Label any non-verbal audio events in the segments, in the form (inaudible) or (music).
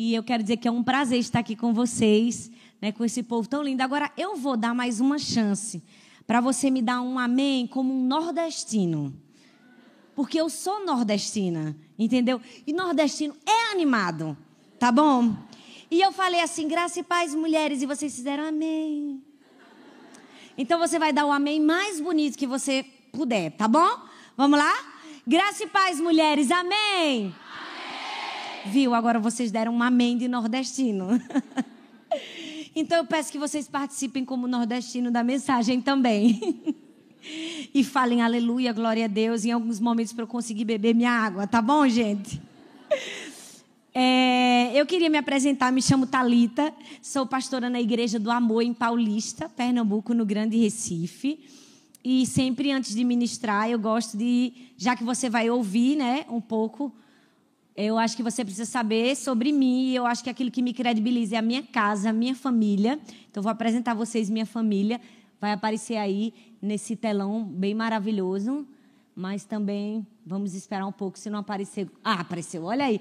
E eu quero dizer que é um prazer estar aqui com vocês, né, com esse povo tão lindo. Agora, eu vou dar mais uma chance para você me dar um amém como um nordestino. Porque eu sou nordestina, entendeu? E nordestino é animado, tá bom? E eu falei assim, graça e paz, mulheres, e vocês fizeram amém. Então você vai dar o amém mais bonito que você puder, tá bom? Vamos lá? Graça e paz, mulheres, amém. Viu? Agora vocês deram um amém de nordestino. (laughs) então eu peço que vocês participem como nordestino da mensagem também. (laughs) e falem aleluia, glória a Deus, em alguns momentos para eu conseguir beber minha água, tá bom, gente? (laughs) É, eu queria me apresentar, me chamo Talita, sou pastora na Igreja do Amor em Paulista, Pernambuco, no Grande Recife. E sempre antes de ministrar, eu gosto de, já que você vai ouvir, né, um pouco, eu acho que você precisa saber sobre mim. Eu acho que aquilo que me credibiliza é a minha casa, a minha família. Então, vou apresentar a vocês minha família. Vai aparecer aí nesse telão bem maravilhoso. Mas também vamos esperar um pouco se não aparecer. Ah, apareceu, olha aí.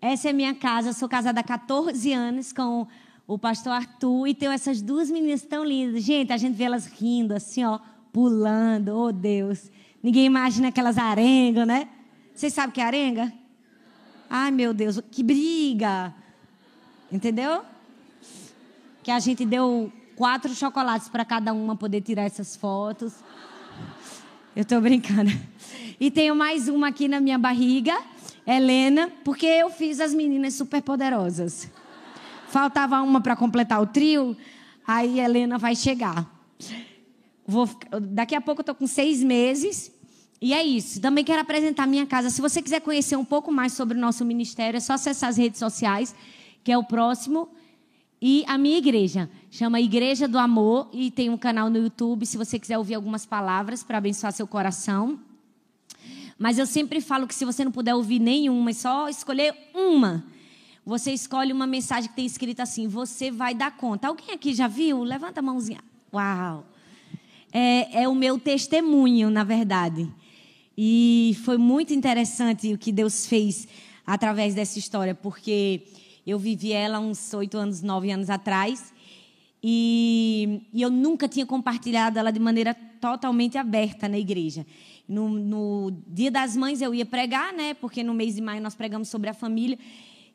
Essa é minha casa, sou casada há 14 anos com o pastor Arthur e tenho essas duas meninas tão lindas. Gente, a gente vê elas rindo assim, ó, pulando, oh Deus. Ninguém imagina aquelas arengas, né? Vocês sabem o que é arenga? Ai, meu Deus, que briga. Entendeu? Que a gente deu quatro chocolates para cada uma poder tirar essas fotos. Eu estou brincando. E tenho mais uma aqui na minha barriga Helena, porque eu fiz as meninas superpoderosas. Faltava uma para completar o trio, aí Helena vai chegar. Vou, daqui a pouco eu estou com seis meses. E é isso. Também quero apresentar minha casa. Se você quiser conhecer um pouco mais sobre o nosso ministério, é só acessar as redes sociais, que é o próximo. E a minha igreja chama Igreja do Amor e tem um canal no YouTube. Se você quiser ouvir algumas palavras para abençoar seu coração. Mas eu sempre falo que se você não puder ouvir nenhuma, é só escolher uma. Você escolhe uma mensagem que tem escrito assim: Você vai dar conta. Alguém aqui já viu? Levanta a mãozinha. Uau! É, é o meu testemunho, na verdade. E foi muito interessante o que Deus fez através dessa história, porque eu vivi ela uns oito anos, nove anos atrás. E, e, eu nunca tinha compartilhado ela de maneira totalmente aberta na igreja. No, no, Dia das Mães eu ia pregar, né? Porque no mês de maio nós pregamos sobre a família.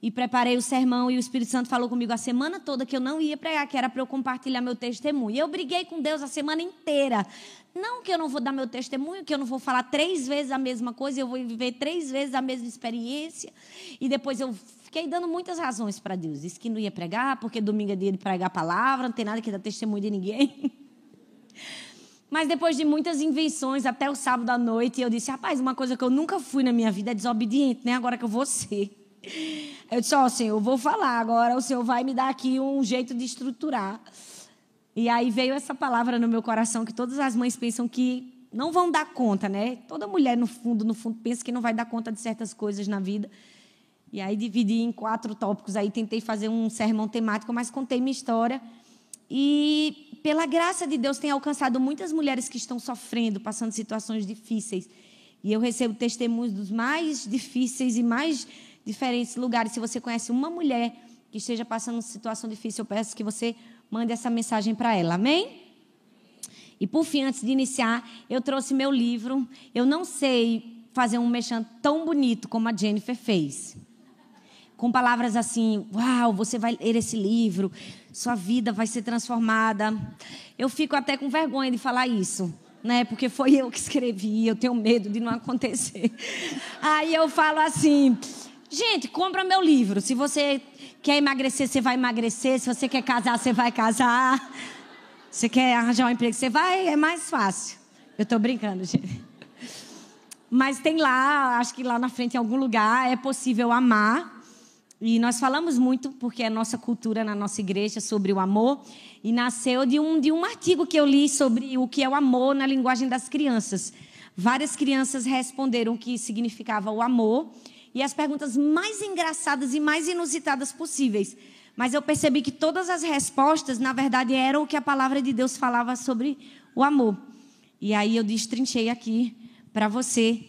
E preparei o sermão e o Espírito Santo falou comigo a semana toda que eu não ia pregar, que era para eu compartilhar meu testemunho. E eu briguei com Deus a semana inteira. Não que eu não vou dar meu testemunho, que eu não vou falar três vezes a mesma coisa, eu vou viver três vezes a mesma experiência. E depois eu fiquei dando muitas razões para Deus. Disse que não ia pregar, porque domingo é dia de pregar a palavra, não tem nada que dar testemunho de ninguém. (laughs) Mas depois de muitas invenções, até o sábado à noite, eu disse: rapaz, uma coisa que eu nunca fui na minha vida é desobediente, né? Agora que eu vou ser. Eu disse: ó, oh, Senhor, vou falar agora, o Senhor vai me dar aqui um jeito de estruturar. E aí veio essa palavra no meu coração que todas as mães pensam que não vão dar conta, né? Toda mulher, no fundo, no fundo, pensa que não vai dar conta de certas coisas na vida. E aí dividi em quatro tópicos. Aí tentei fazer um sermão temático, mas contei minha história. E pela graça de Deus, tem alcançado muitas mulheres que estão sofrendo, passando situações difíceis. E eu recebo testemunhos dos mais difíceis e mais diferentes lugares. Se você conhece uma mulher que esteja passando uma situação difícil, eu peço que você mande essa mensagem para ela. Amém? E por fim, antes de iniciar, eu trouxe meu livro. Eu não sei fazer um mexão tão bonito como a Jennifer fez com palavras assim: Uau, você vai ler esse livro, sua vida vai ser transformada. Eu fico até com vergonha de falar isso, né? Porque foi eu que escrevi, eu tenho medo de não acontecer. (laughs) Aí eu falo assim: gente, compra meu livro. Se você quer emagrecer, você vai emagrecer. Se você quer casar, você vai casar. Se quer arranjar um emprego, você vai, é mais fácil. Eu estou brincando, gente. Mas tem lá, acho que lá na frente, em algum lugar, é possível amar e nós falamos muito, porque é nossa cultura na nossa igreja, sobre o amor. E nasceu de um, de um artigo que eu li sobre o que é o amor na linguagem das crianças. Várias crianças responderam o que significava o amor. E as perguntas mais engraçadas e mais inusitadas possíveis. Mas eu percebi que todas as respostas, na verdade, eram o que a palavra de Deus falava sobre o amor. E aí eu destrinchei aqui para você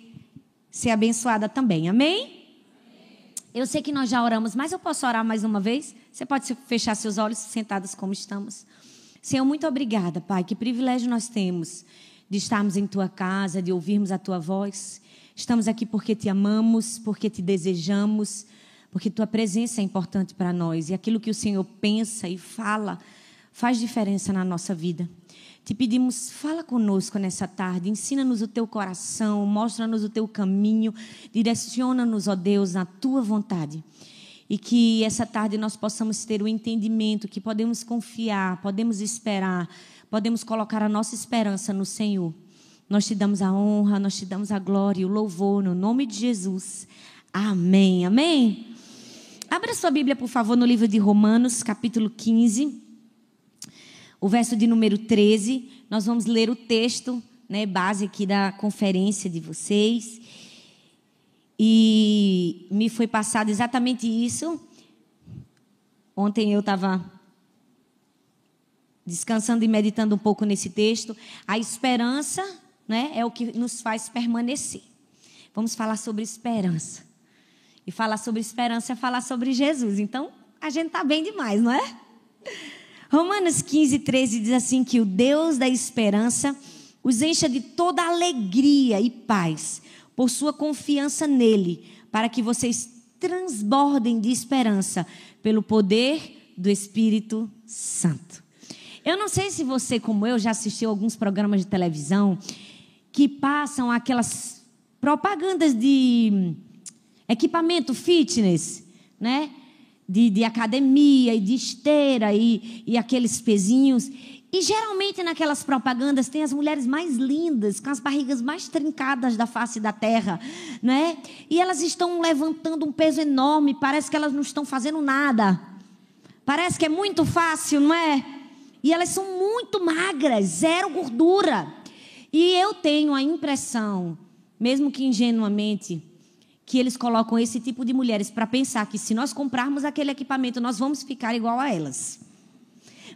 ser abençoada também. Amém? Eu sei que nós já oramos, mas eu posso orar mais uma vez? Você pode fechar seus olhos sentados como estamos. Senhor, muito obrigada, Pai. Que privilégio nós temos de estarmos em tua casa, de ouvirmos a tua voz. Estamos aqui porque te amamos, porque te desejamos, porque tua presença é importante para nós e aquilo que o Senhor pensa e fala faz diferença na nossa vida. Te pedimos, fala conosco nessa tarde, ensina-nos o teu coração, mostra-nos o teu caminho, direciona-nos, ó Deus, na tua vontade. E que essa tarde nós possamos ter o entendimento que podemos confiar, podemos esperar, podemos colocar a nossa esperança no Senhor. Nós te damos a honra, nós te damos a glória e o louvor no nome de Jesus. Amém. Amém. Abra sua Bíblia, por favor, no livro de Romanos, capítulo 15 o verso de número 13. Nós vamos ler o texto, né, base aqui da conferência de vocês. E me foi passado exatamente isso. Ontem eu estava descansando e meditando um pouco nesse texto. A esperança né, é o que nos faz permanecer. Vamos falar sobre esperança. E falar sobre esperança é falar sobre Jesus. Então, a gente está bem demais, não é? Romanos 15, 13 diz assim: que o Deus da esperança os encha de toda alegria e paz por sua confiança nele, para que vocês transbordem de esperança pelo poder do Espírito Santo. Eu não sei se você, como eu, já assistiu alguns programas de televisão que passam aquelas propagandas de equipamento fitness, né? de, de academia e de esteira e, e aqueles pezinhos. E geralmente naquelas propagandas tem as mulheres mais lindas, com as barrigas mais trincadas da face da terra, né? E elas estão levantando um peso enorme, parece que elas não estão fazendo nada. Parece que é muito fácil, não é? E elas são muito magras, zero gordura. E eu tenho a impressão, mesmo que ingenuamente, que eles colocam esse tipo de mulheres para pensar que se nós comprarmos aquele equipamento, nós vamos ficar igual a elas.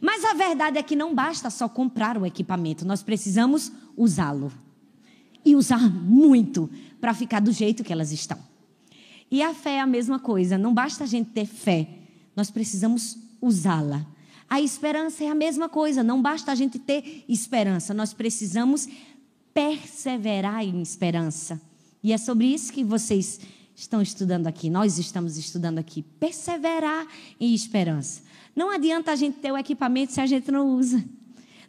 Mas a verdade é que não basta só comprar o equipamento, nós precisamos usá-lo. E usar muito para ficar do jeito que elas estão. E a fé é a mesma coisa, não basta a gente ter fé, nós precisamos usá-la. A esperança é a mesma coisa, não basta a gente ter esperança, nós precisamos perseverar em esperança. E é sobre isso que vocês estão estudando aqui, nós estamos estudando aqui. Perseverar em esperança. Não adianta a gente ter o equipamento se a gente não usa.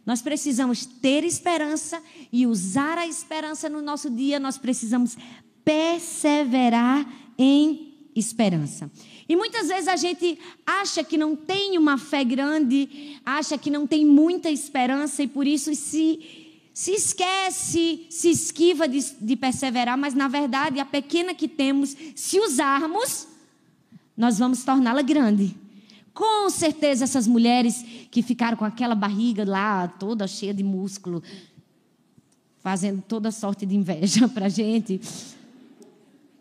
Nós precisamos ter esperança e usar a esperança no nosso dia, nós precisamos perseverar em esperança. E muitas vezes a gente acha que não tem uma fé grande, acha que não tem muita esperança e por isso se se esquece, se esquiva de, de perseverar, mas na verdade a pequena que temos, se usarmos, nós vamos torná-la grande. Com certeza essas mulheres que ficaram com aquela barriga lá, toda cheia de músculo, fazendo toda sorte de inveja (laughs) para a gente,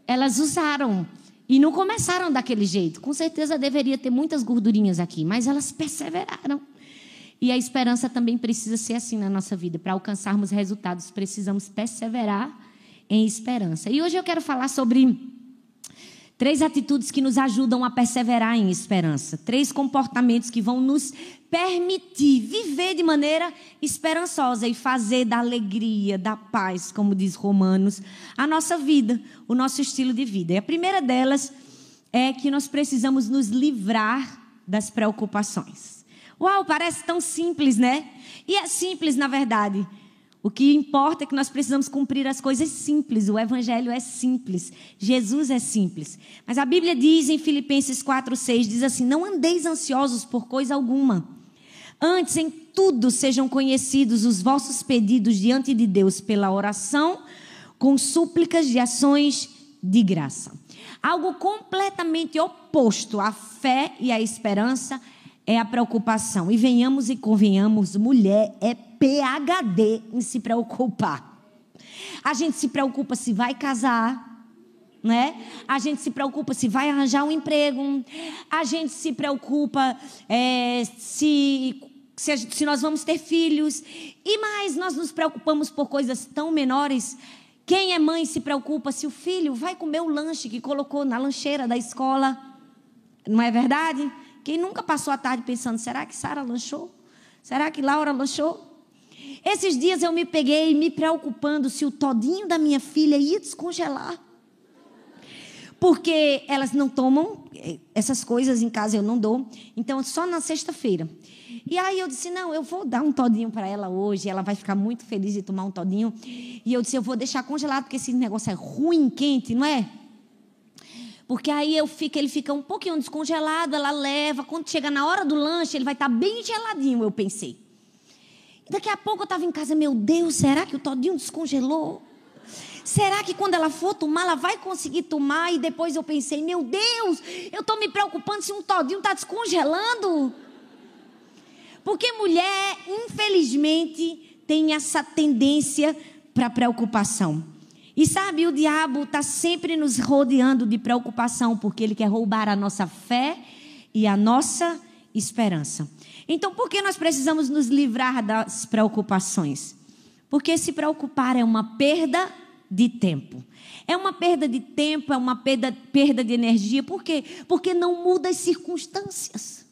elas usaram e não começaram daquele jeito. Com certeza deveria ter muitas gordurinhas aqui, mas elas perseveraram. E a esperança também precisa ser assim na nossa vida. Para alcançarmos resultados, precisamos perseverar em esperança. E hoje eu quero falar sobre três atitudes que nos ajudam a perseverar em esperança. Três comportamentos que vão nos permitir viver de maneira esperançosa e fazer da alegria, da paz, como diz Romanos, a nossa vida, o nosso estilo de vida. E a primeira delas é que nós precisamos nos livrar das preocupações. Uau, parece tão simples, né? E é simples, na verdade. O que importa é que nós precisamos cumprir as coisas simples. O Evangelho é simples. Jesus é simples. Mas a Bíblia diz em Filipenses 4,6: diz assim: Não andeis ansiosos por coisa alguma. Antes, em tudo, sejam conhecidos os vossos pedidos diante de Deus pela oração, com súplicas de ações de graça. Algo completamente oposto à fé e à esperança é a preocupação. E venhamos e convenhamos, mulher é PhD em se preocupar. A gente se preocupa se vai casar, né? A gente se preocupa se vai arranjar um emprego. A gente se preocupa é, se, se, se nós vamos ter filhos. E mais, nós nos preocupamos por coisas tão menores Quem é mãe se preocupa se o filho vai comer o lanche que colocou na lancheira da escola. Não é verdade? Quem nunca passou a tarde pensando: será que Sara lanchou? Será que Laura lanchou? Esses dias eu me peguei me preocupando se o todinho da minha filha ia descongelar. Porque elas não tomam eh, essas coisas em casa, eu não dou. Então, só na sexta-feira. E aí eu disse: não, eu vou dar um todinho para ela hoje. Ela vai ficar muito feliz de tomar um todinho. E eu disse: eu vou deixar congelado, porque esse negócio é ruim, quente, não é? Porque aí eu fico, ele fica um pouquinho descongelado, ela leva. Quando chega na hora do lanche, ele vai estar bem geladinho, eu pensei. Daqui a pouco eu estava em casa, meu Deus, será que o todinho descongelou? Será que quando ela for tomar, ela vai conseguir tomar? E depois eu pensei, meu Deus, eu estou me preocupando se um todinho está descongelando. Porque mulher, infelizmente, tem essa tendência para preocupação. E sabe, o diabo está sempre nos rodeando de preocupação, porque ele quer roubar a nossa fé e a nossa esperança. Então, por que nós precisamos nos livrar das preocupações? Porque se preocupar é uma perda de tempo. É uma perda de tempo, é uma perda, perda de energia. Por quê? Porque não muda as circunstâncias.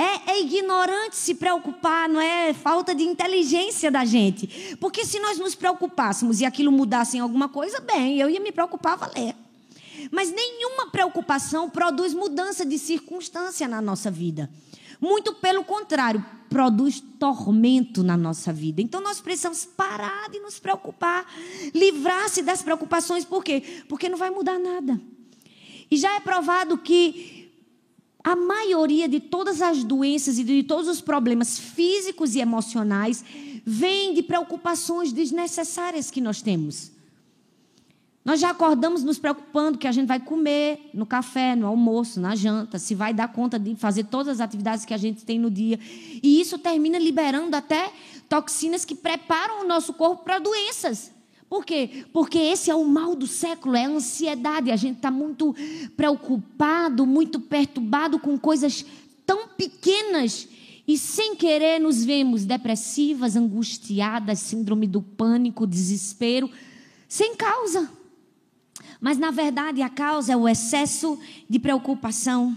É, é, ignorante se preocupar, não é falta de inteligência da gente. Porque se nós nos preocupássemos e aquilo mudasse em alguma coisa, bem, eu ia me preocupar, valer. Mas nenhuma preocupação produz mudança de circunstância na nossa vida. Muito pelo contrário, produz tormento na nossa vida. Então nós precisamos parar de nos preocupar, livrar-se das preocupações, por quê? Porque não vai mudar nada. E já é provado que a maioria de todas as doenças e de todos os problemas físicos e emocionais vem de preocupações desnecessárias que nós temos. Nós já acordamos nos preocupando que a gente vai comer no café, no almoço, na janta, se vai dar conta de fazer todas as atividades que a gente tem no dia. E isso termina liberando até toxinas que preparam o nosso corpo para doenças. Por quê? Porque esse é o mal do século, é a ansiedade. A gente está muito preocupado, muito perturbado com coisas tão pequenas e sem querer nos vemos depressivas, angustiadas, síndrome do pânico, desespero, sem causa. Mas, na verdade, a causa é o excesso de preocupação.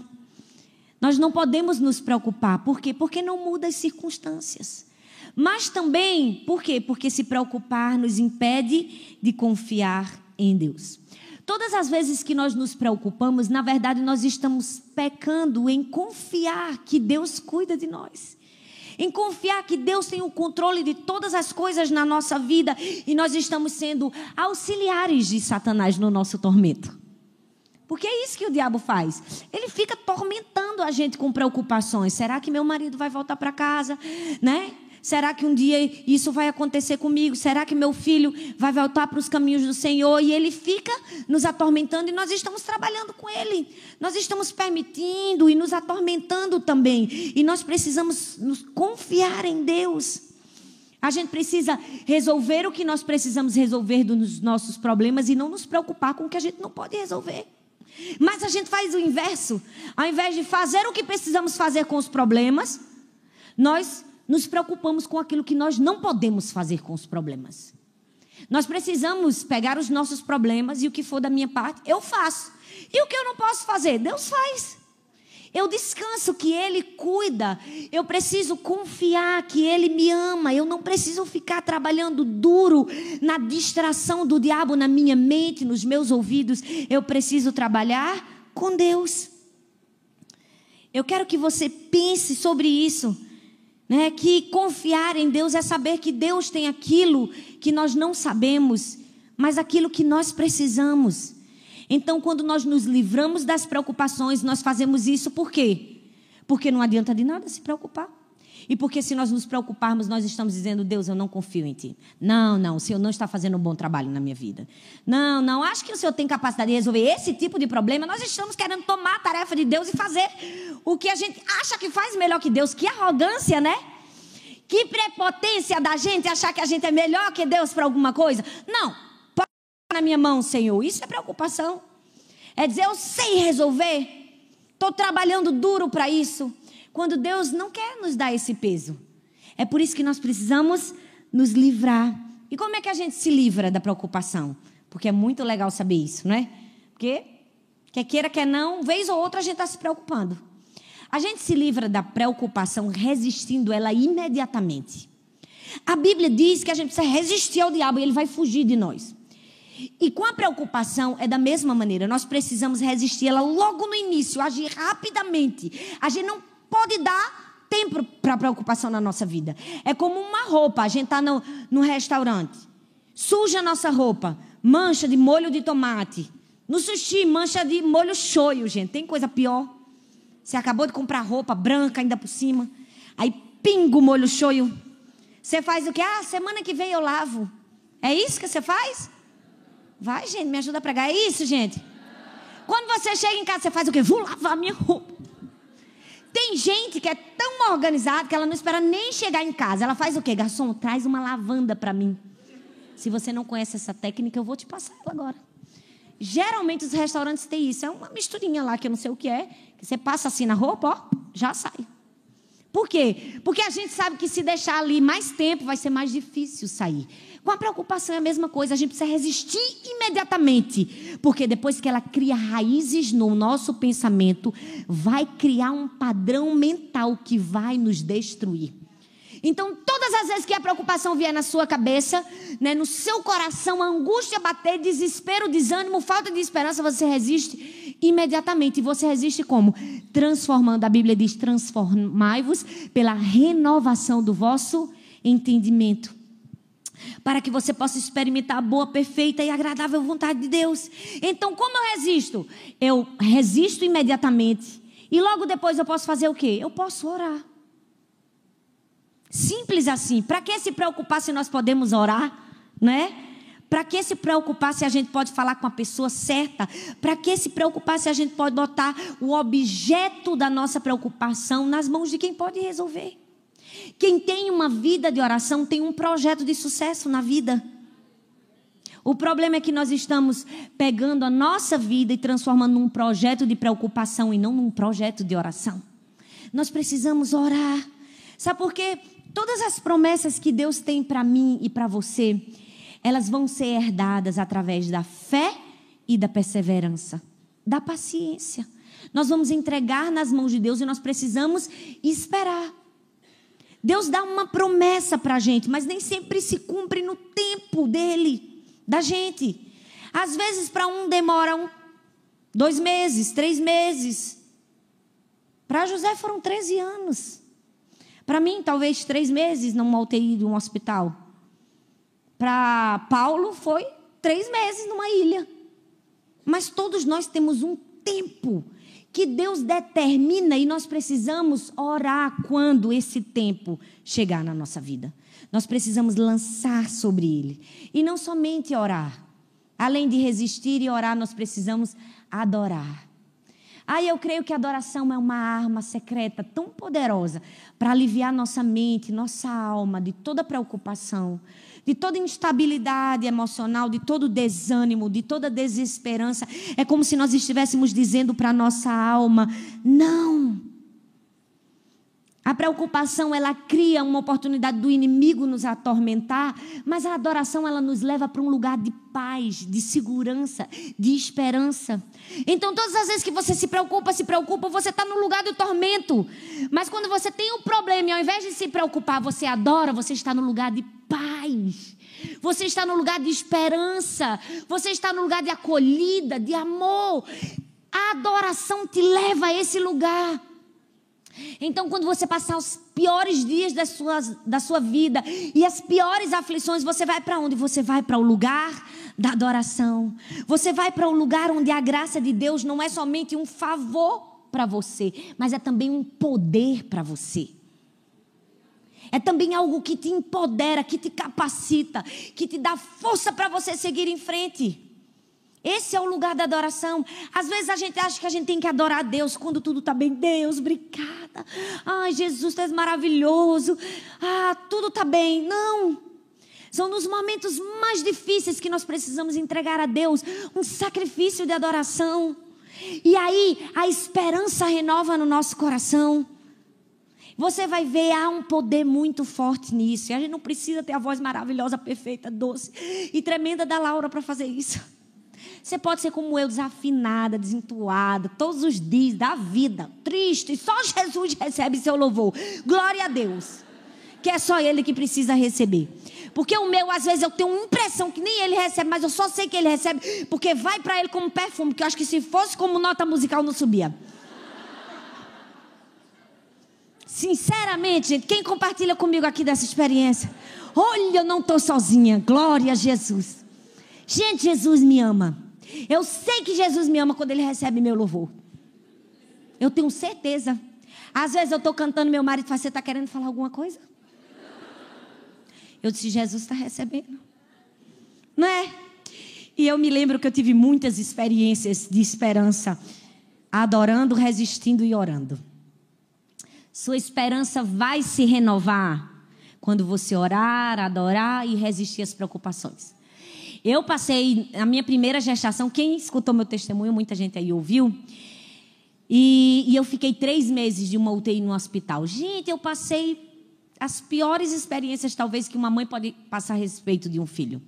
Nós não podemos nos preocupar. Por quê? Porque não muda as circunstâncias. Mas também, por quê? Porque se preocupar nos impede de confiar em Deus. Todas as vezes que nós nos preocupamos, na verdade, nós estamos pecando em confiar que Deus cuida de nós em confiar que Deus tem o controle de todas as coisas na nossa vida e nós estamos sendo auxiliares de Satanás no nosso tormento. Porque é isso que o diabo faz. Ele fica tormentando a gente com preocupações. Será que meu marido vai voltar para casa, né? Será que um dia isso vai acontecer comigo? Será que meu filho vai voltar para os caminhos do Senhor? E ele fica nos atormentando e nós estamos trabalhando com ele. Nós estamos permitindo e nos atormentando também. E nós precisamos nos confiar em Deus. A gente precisa resolver o que nós precisamos resolver dos nossos problemas e não nos preocupar com o que a gente não pode resolver. Mas a gente faz o inverso. Ao invés de fazer o que precisamos fazer com os problemas, nós nos preocupamos com aquilo que nós não podemos fazer com os problemas. Nós precisamos pegar os nossos problemas e o que for da minha parte, eu faço. E o que eu não posso fazer, Deus faz. Eu descanso que Ele cuida. Eu preciso confiar que Ele me ama. Eu não preciso ficar trabalhando duro na distração do diabo na minha mente, nos meus ouvidos. Eu preciso trabalhar com Deus. Eu quero que você pense sobre isso. Né? Que confiar em Deus é saber que Deus tem aquilo que nós não sabemos, mas aquilo que nós precisamos. Então, quando nós nos livramos das preocupações, nós fazemos isso por quê? Porque não adianta de nada se preocupar. E porque se nós nos preocuparmos, nós estamos dizendo, Deus, eu não confio em Ti. Não, não, o Senhor não está fazendo um bom trabalho na minha vida. Não, não, acho que o Senhor tem capacidade de resolver esse tipo de problema. Nós estamos querendo tomar a tarefa de Deus e fazer o que a gente acha que faz melhor que Deus. Que arrogância, né? Que prepotência da gente achar que a gente é melhor que Deus para alguma coisa. Não, põe na minha mão, Senhor. Isso é preocupação. É dizer, eu sei resolver. Estou trabalhando duro para isso quando Deus não quer nos dar esse peso. É por isso que nós precisamos nos livrar. E como é que a gente se livra da preocupação? Porque é muito legal saber isso, não é? Porque, quer queira, quer não, vez ou outra a gente está se preocupando. A gente se livra da preocupação resistindo ela imediatamente. A Bíblia diz que a gente precisa resistir ao diabo e ele vai fugir de nós. E com a preocupação é da mesma maneira. Nós precisamos resistir ela logo no início, agir rapidamente. A gente não pode dar tempo para preocupação na nossa vida. É como uma roupa. A gente está no, no restaurante, suja a nossa roupa, mancha de molho de tomate. No sushi, mancha de molho shoyu, gente. Tem coisa pior. Você acabou de comprar roupa branca ainda por cima. Aí pinga o molho shoyu. Você faz o quê? Ah, semana que vem eu lavo. É isso que você faz? Vai, gente, me ajuda a pregar. É isso, gente. Quando você chega em casa, você faz o quê? Vou lavar minha roupa. Tem gente que é tão organizada que ela não espera nem chegar em casa. Ela faz o quê? Garçom, traz uma lavanda para mim. Se você não conhece essa técnica, eu vou te passar ela agora. Geralmente os restaurantes têm isso. É uma misturinha lá que eu não sei o que é. Que você passa assim na roupa, ó, já sai. Por quê? Porque a gente sabe que se deixar ali mais tempo vai ser mais difícil sair. Com a preocupação é a mesma coisa, a gente precisa resistir imediatamente, porque depois que ela cria raízes no nosso pensamento, vai criar um padrão mental que vai nos destruir. Então, todas as vezes que a preocupação vier na sua cabeça, né, no seu coração, angústia bater, desespero, desânimo, falta de esperança, você resiste imediatamente. E você resiste como? Transformando. A Bíblia diz: transformai-vos pela renovação do vosso entendimento. Para que você possa experimentar a boa, perfeita e agradável vontade de Deus. Então, como eu resisto? Eu resisto imediatamente. E logo depois eu posso fazer o quê? Eu posso orar. Simples assim. Para que se preocupar se nós podemos orar, né? Para que se preocupar se a gente pode falar com a pessoa certa? Para que se preocupar se a gente pode botar o objeto da nossa preocupação nas mãos de quem pode resolver? Quem tem uma vida de oração tem um projeto de sucesso na vida. O problema é que nós estamos pegando a nossa vida e transformando num projeto de preocupação e não num projeto de oração. Nós precisamos orar. Sabe por quê? Todas as promessas que Deus tem para mim e para você, elas vão ser herdadas através da fé e da perseverança, da paciência. Nós vamos entregar nas mãos de Deus e nós precisamos esperar. Deus dá uma promessa para a gente, mas nem sempre se cumpre no tempo dele, da gente. Às vezes, para um demora um, dois meses, três meses. Para José foram 13 anos. Para mim, talvez três meses numa UTI de um hospital. Para Paulo, foi três meses numa ilha. Mas todos nós temos um tempo que Deus determina e nós precisamos orar quando esse tempo chegar na nossa vida. Nós precisamos lançar sobre ele. E não somente orar. Além de resistir e orar, nós precisamos adorar. Aí eu creio que a adoração é uma arma secreta tão poderosa para aliviar nossa mente, nossa alma de toda preocupação, de toda instabilidade emocional, de todo desânimo, de toda desesperança. É como se nós estivéssemos dizendo para nossa alma: não. A preocupação, ela cria uma oportunidade do inimigo nos atormentar, mas a adoração, ela nos leva para um lugar de paz, de segurança, de esperança. Então, todas as vezes que você se preocupa, se preocupa, você está no lugar do tormento. Mas quando você tem um problema e ao invés de se preocupar, você adora, você está no lugar de paz. Você está no lugar de esperança. Você está no lugar de acolhida, de amor. A adoração te leva a esse lugar. Então, quando você passar os piores dias da sua, da sua vida e as piores aflições, você vai para onde? Você vai para o lugar da adoração. Você vai para o lugar onde a graça de Deus não é somente um favor para você, mas é também um poder para você. É também algo que te empodera, que te capacita, que te dá força para você seguir em frente. Esse é o lugar da adoração. Às vezes a gente acha que a gente tem que adorar a Deus quando tudo está bem. Deus, obrigada. Ai, Jesus, tu és maravilhoso. Ah, tudo está bem. Não. São nos momentos mais difíceis que nós precisamos entregar a Deus um sacrifício de adoração. E aí a esperança renova no nosso coração. Você vai ver, há um poder muito forte nisso. E a gente não precisa ter a voz maravilhosa, perfeita, doce e tremenda da Laura para fazer isso. Você pode ser como eu, desafinada, desentuada, todos os dias da vida, triste. Só Jesus recebe seu louvor. Glória a Deus. Que é só Ele que precisa receber. Porque o meu, às vezes, eu tenho uma impressão que nem ele recebe, mas eu só sei que ele recebe, porque vai para ele como perfume, que eu acho que se fosse como nota musical não subia. Sinceramente, gente, quem compartilha comigo aqui dessa experiência? Olha, eu não estou sozinha. Glória a Jesus. Gente, Jesus me ama. Eu sei que Jesus me ama quando ele recebe meu louvor. Eu tenho certeza. Às vezes eu estou cantando, meu marido fala: Você está querendo falar alguma coisa? Eu disse: Jesus está recebendo. Não é? E eu me lembro que eu tive muitas experiências de esperança, adorando, resistindo e orando. Sua esperança vai se renovar quando você orar, adorar e resistir às preocupações. Eu passei a minha primeira gestação, quem escutou meu testemunho, muita gente aí ouviu. E, e eu fiquei três meses de uma UTI no hospital. Gente, eu passei as piores experiências, talvez, que uma mãe pode passar a respeito de um filho.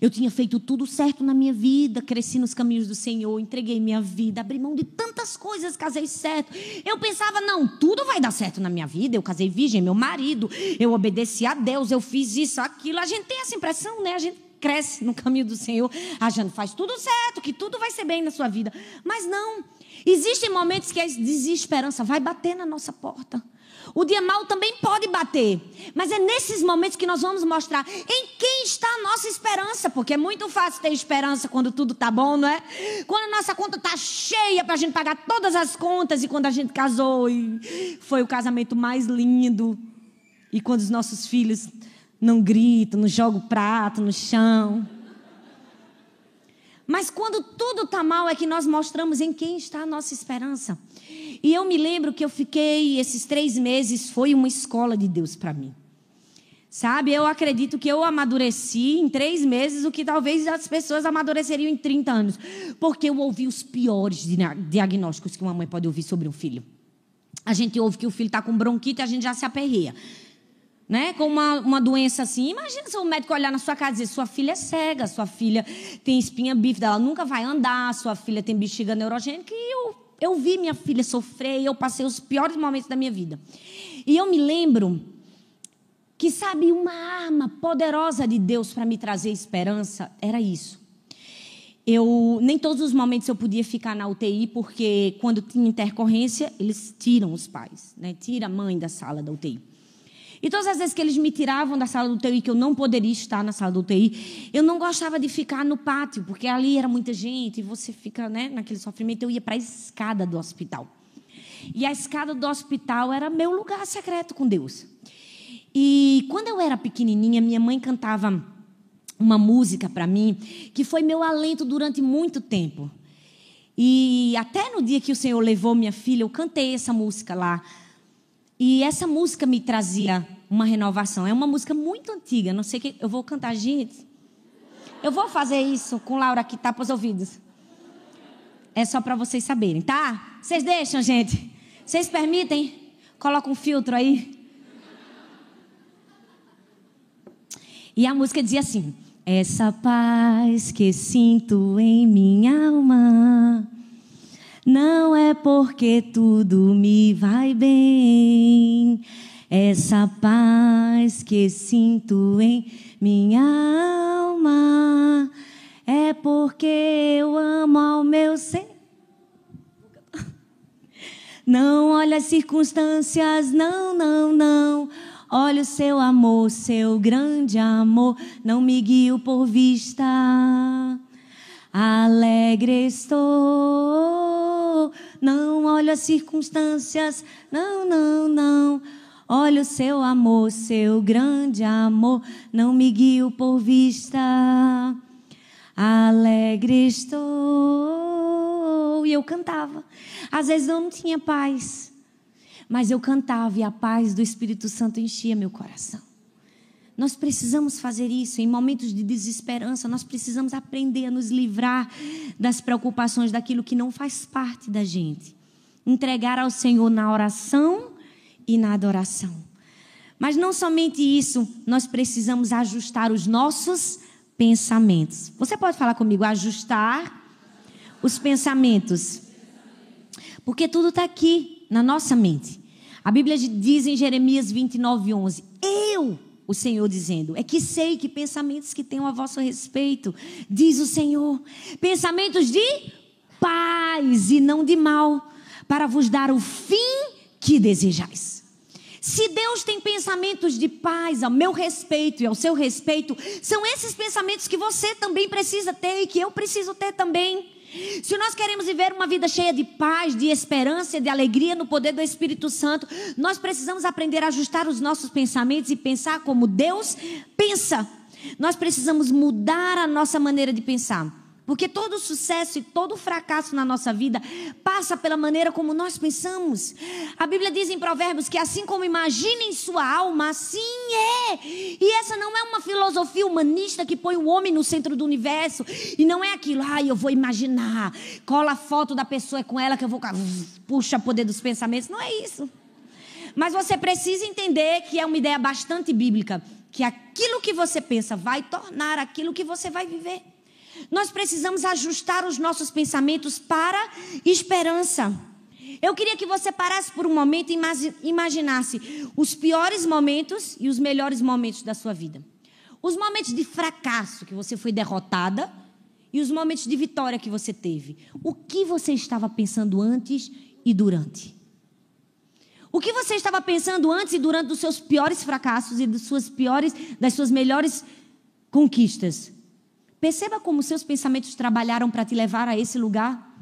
Eu tinha feito tudo certo na minha vida, cresci nos caminhos do Senhor, entreguei minha vida, abri mão de tantas coisas, casei certo. Eu pensava, não, tudo vai dar certo na minha vida. Eu casei virgem, meu marido, eu obedeci a Deus, eu fiz isso, aquilo. A gente tem essa impressão, né? A gente cresce no caminho do Senhor, a gente faz tudo certo, que tudo vai ser bem na sua vida. Mas não. Existem momentos que a desesperança vai bater na nossa porta. O dia mal também pode bater. Mas é nesses momentos que nós vamos mostrar em quem está a nossa esperança. Porque é muito fácil ter esperança quando tudo está bom, não é? Quando a nossa conta está cheia para a gente pagar todas as contas. E quando a gente casou e foi o casamento mais lindo. E quando os nossos filhos não gritam, não jogam prato no chão. Mas quando tudo está mal é que nós mostramos em quem está a nossa esperança. E eu me lembro que eu fiquei, esses três meses, foi uma escola de Deus para mim. Sabe, eu acredito que eu amadureci em três meses o que talvez as pessoas amadureceriam em 30 anos. Porque eu ouvi os piores diagnósticos que uma mãe pode ouvir sobre um filho. A gente ouve que o filho está com bronquite e a gente já se aperreia. Né? Com uma, uma doença assim. Imagina se o médico olhar na sua casa e dizer: sua filha é cega, sua filha tem espinha bífida, ela nunca vai andar, sua filha tem bexiga neurogênica. E eu eu vi minha filha sofrer e eu passei os piores momentos da minha vida. E eu me lembro que, sabe, uma arma poderosa de Deus para me trazer esperança era isso. Eu nem todos os momentos eu podia ficar na UTI porque quando tinha intercorrência eles tiram os pais, né? Tira a mãe da sala da UTI. E todas as vezes que eles me tiravam da sala do UTI, que eu não poderia estar na sala do UTI, eu não gostava de ficar no pátio, porque ali era muita gente e você fica né, naquele sofrimento. Eu ia para a escada do hospital. E a escada do hospital era meu lugar secreto com Deus. E quando eu era pequenininha, minha mãe cantava uma música para mim que foi meu alento durante muito tempo. E até no dia que o Senhor levou minha filha, eu cantei essa música lá e essa música me trazia uma renovação. É uma música muito antiga, não sei que eu vou cantar, gente. Eu vou fazer isso com Laura que tapa os ouvidos. É só para vocês saberem, tá? Vocês deixam, gente? Vocês permitem? Coloca um filtro aí. E a música dizia assim: Essa paz que sinto em minha alma não é porque tudo me vai bem. Essa paz que sinto em minha alma é porque eu amo ao meu ser. Não olha as circunstâncias, não, não, não. Olha o seu amor, seu grande amor. Não me guio por vista. Alegre estou, não olho as circunstâncias, não, não, não. Olha o seu amor, seu grande amor, não me guio por vista. Alegre estou. E eu cantava. Às vezes eu não tinha paz, mas eu cantava e a paz do Espírito Santo enchia meu coração. Nós precisamos fazer isso em momentos de desesperança. Nós precisamos aprender a nos livrar das preocupações daquilo que não faz parte da gente. Entregar ao Senhor na oração e na adoração. Mas não somente isso, nós precisamos ajustar os nossos pensamentos. Você pode falar comigo, ajustar os pensamentos. Porque tudo está aqui na nossa mente. A Bíblia diz em Jeremias 29, 11: Eu, o Senhor dizendo, é que sei que pensamentos que tenho a vosso respeito, diz o Senhor, pensamentos de paz e não de mal, para vos dar o fim que desejais. Se Deus tem pensamentos de paz ao meu respeito e ao seu respeito, são esses pensamentos que você também precisa ter e que eu preciso ter também. Se nós queremos viver uma vida cheia de paz, de esperança, de alegria no poder do Espírito Santo, nós precisamos aprender a ajustar os nossos pensamentos e pensar como Deus pensa. Nós precisamos mudar a nossa maneira de pensar. Porque todo sucesso e todo fracasso na nossa vida passa pela maneira como nós pensamos. A Bíblia diz em Provérbios que assim como imagina em sua alma, assim é. E essa não é uma filosofia humanista que põe o homem no centro do universo. E não é aquilo, ah, eu vou imaginar, cola a foto da pessoa com ela que eu vou. Puxa, poder dos pensamentos. Não é isso. Mas você precisa entender que é uma ideia bastante bíblica. Que aquilo que você pensa vai tornar aquilo que você vai viver. Nós precisamos ajustar os nossos pensamentos para esperança. Eu queria que você parasse por um momento e imaginasse os piores momentos e os melhores momentos da sua vida. Os momentos de fracasso que você foi derrotada e os momentos de vitória que você teve. O que você estava pensando antes e durante? O que você estava pensando antes e durante dos seus piores fracassos e das suas piores, das suas melhores conquistas? Perceba como seus pensamentos trabalharam para te levar a esse lugar.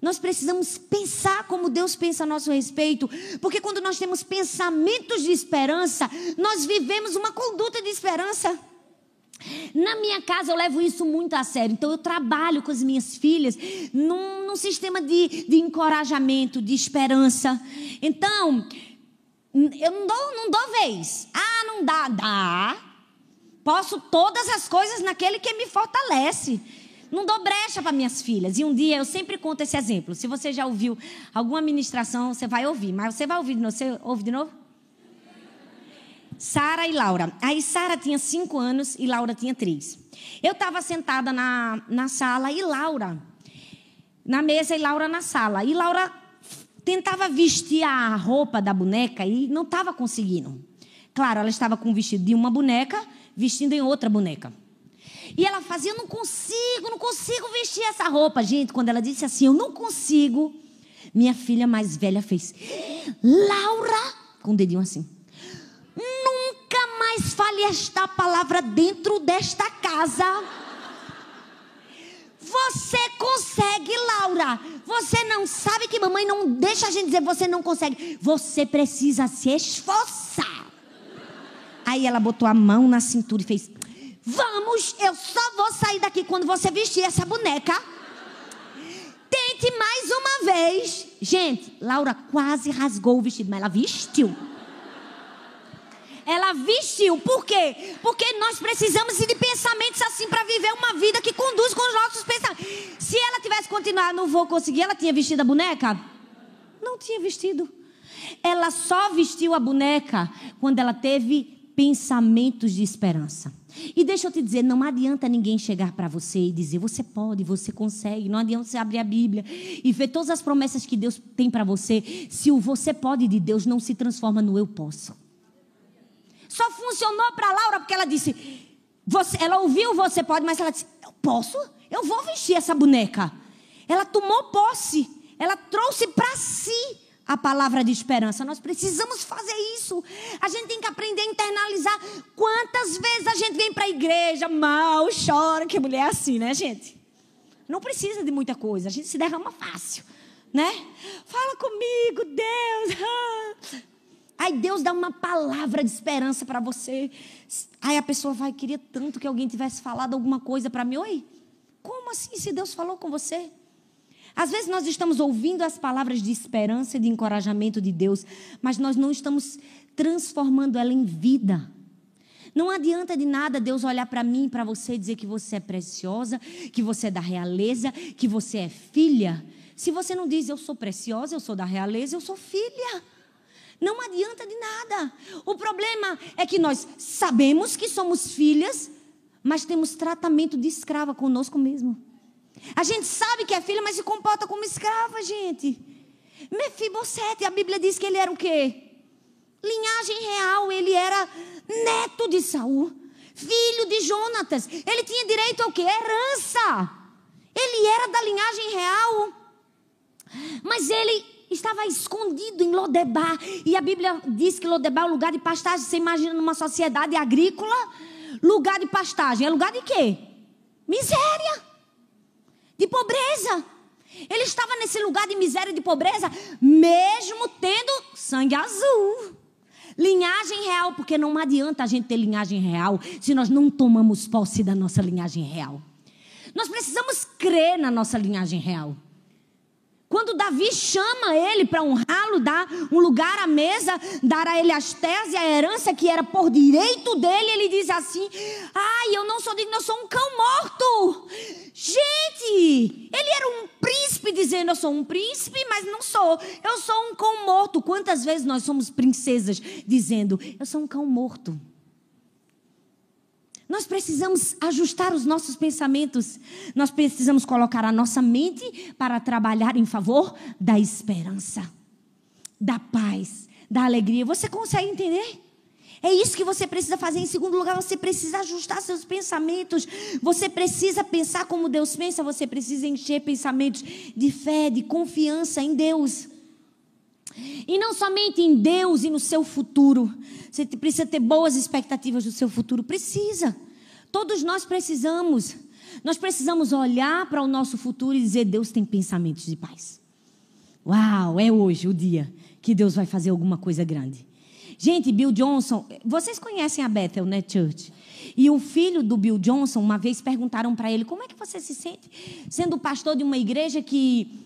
Nós precisamos pensar como Deus pensa a nosso respeito, porque quando nós temos pensamentos de esperança, nós vivemos uma conduta de esperança. Na minha casa eu levo isso muito a sério, então eu trabalho com as minhas filhas num, num sistema de, de encorajamento, de esperança. Então, eu não dou, não dou vez. Ah, não dá, dá. Posso todas as coisas naquele que me fortalece. Não dou brecha para minhas filhas. E um dia eu sempre conto esse exemplo. Se você já ouviu alguma ministração, você vai ouvir. Mas você vai ouvir de novo. Você ouve de novo? Sara e Laura. Aí Sara tinha cinco anos e Laura tinha três. Eu estava sentada na, na sala e Laura na mesa e Laura na sala. E Laura tentava vestir a roupa da boneca e não estava conseguindo. Claro, ela estava com o vestido de uma boneca vestindo em outra boneca. E ela fazia, eu não consigo, não consigo vestir essa roupa. Gente, quando ela disse assim, eu não consigo, minha filha mais velha fez, Laura, com o dedinho assim, nunca mais fale esta palavra dentro desta casa. Você consegue, Laura. Você não sabe que mamãe não deixa a gente dizer você não consegue. Você precisa se esforçar. Aí ela botou a mão na cintura e fez: Vamos, eu só vou sair daqui quando você vestir essa boneca. Tente mais uma vez. Gente, Laura quase rasgou o vestido, mas ela vestiu. Ela vestiu. Por quê? Porque nós precisamos de pensamentos assim para viver uma vida que conduz com os nossos pensamentos. Se ela tivesse continuado, não vou conseguir, ela tinha vestido a boneca? Não tinha vestido. Ela só vestiu a boneca quando ela teve pensamentos de esperança. E deixa eu te dizer, não adianta ninguém chegar para você e dizer você pode, você consegue. Não adianta você abrir a Bíblia e ver todas as promessas que Deus tem para você, se o você pode de Deus não se transforma no eu posso. Só funcionou para Laura porque ela disse, você, ela ouviu você pode, mas ela disse, eu posso? Eu vou vestir essa boneca. Ela tomou posse, ela trouxe para si a palavra de esperança. Nós precisamos fazer isso. A gente tem que aprender a internalizar. Quantas vezes a gente vem para a igreja mal, chora, que mulher é assim, né, gente? Não precisa de muita coisa, a gente se derrama fácil, né? Fala comigo, Deus. (laughs) Aí Deus dá uma palavra de esperança para você. Aí a pessoa vai, queria tanto que alguém tivesse falado alguma coisa para mim. Oi, como assim se Deus falou com você? Às vezes nós estamos ouvindo as palavras de esperança e de encorajamento de Deus, mas nós não estamos transformando ela em vida. Não adianta de nada Deus olhar para mim para você e dizer que você é preciosa, que você é da realeza, que você é filha. Se você não diz eu sou preciosa, eu sou da realeza, eu sou filha. Não adianta de nada. O problema é que nós sabemos que somos filhas, mas temos tratamento de escrava conosco mesmo. A gente sabe que é filha, mas se comporta como escrava, gente. Mefibosete, a Bíblia diz que ele era o quê? Linhagem real, ele era neto de Saul, filho de Jonatas. Ele tinha direito ao quê? Herança. Ele era da linhagem real. Mas ele estava escondido em Lodebar. E a Bíblia diz que Lodebar é um lugar de pastagem. Você imagina numa sociedade agrícola? Lugar de pastagem. É lugar de quê? Miséria. De pobreza. Ele estava nesse lugar de miséria e de pobreza, mesmo tendo sangue azul. Linhagem real, porque não adianta a gente ter linhagem real se nós não tomamos posse da nossa linhagem real. Nós precisamos crer na nossa linhagem real. Quando Davi chama ele para honrá-lo, dar um lugar à mesa, dar a ele as terras e a herança que era por direito dele, ele diz assim: Ai, eu não sou digno, eu sou um cão morto. Gente, ele era um príncipe dizendo: Eu sou um príncipe, mas não sou. Eu sou um cão morto. Quantas vezes nós somos princesas dizendo: Eu sou um cão morto? Nós precisamos ajustar os nossos pensamentos. Nós precisamos colocar a nossa mente para trabalhar em favor da esperança, da paz, da alegria. Você consegue entender? É isso que você precisa fazer. Em segundo lugar, você precisa ajustar seus pensamentos. Você precisa pensar como Deus pensa. Você precisa encher pensamentos de fé, de confiança em Deus. E não somente em Deus e no seu futuro. Você precisa ter boas expectativas do seu futuro. Precisa. Todos nós precisamos. Nós precisamos olhar para o nosso futuro e dizer: Deus tem pensamentos de paz. Uau, é hoje o dia que Deus vai fazer alguma coisa grande. Gente, Bill Johnson, vocês conhecem a Bethel, né, Church? E o filho do Bill Johnson, uma vez perguntaram para ele: como é que você se sente sendo pastor de uma igreja que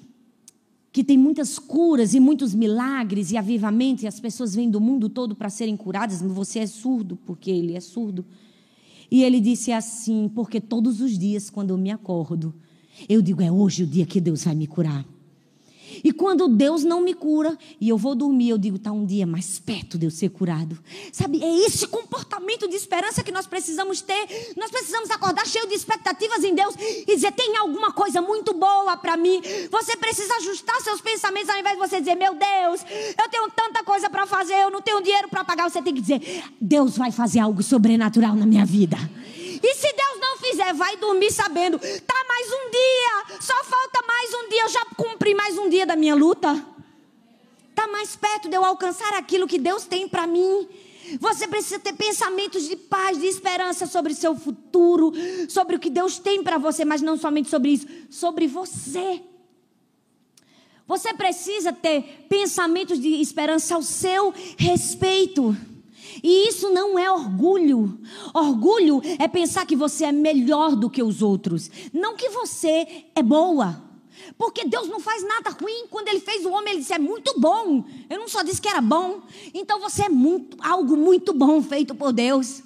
que tem muitas curas e muitos milagres e avivamento, e as pessoas vêm do mundo todo para serem curadas, mas você é surdo, porque ele é surdo. E ele disse assim: porque todos os dias, quando eu me acordo, eu digo, é hoje o dia que Deus vai me curar. E quando Deus não me cura e eu vou dormir, eu digo, está um dia mais perto de eu ser curado. Sabe, é esse comportamento de esperança que nós precisamos ter. Nós precisamos acordar cheio de expectativas em Deus e dizer: tem alguma coisa muito boa para mim. Você precisa ajustar seus pensamentos ao invés de você dizer: meu Deus, eu tenho tanta coisa para fazer, eu não tenho dinheiro para pagar. Você tem que dizer: Deus vai fazer algo sobrenatural na minha vida. E se Deus não fizer, vai dormir sabendo, tá mais um dia, só falta mais um dia, eu já cumpri mais um dia da minha luta. Tá mais perto de eu alcançar aquilo que Deus tem para mim. Você precisa ter pensamentos de paz, de esperança sobre seu futuro, sobre o que Deus tem para você, mas não somente sobre isso, sobre você. Você precisa ter pensamentos de esperança ao seu respeito. E isso não é orgulho. Orgulho é pensar que você é melhor do que os outros, não que você é boa. Porque Deus não faz nada ruim. Quando Ele fez o homem, Ele disse: é muito bom. Eu não só disse que era bom. Então você é muito, algo muito bom feito por Deus.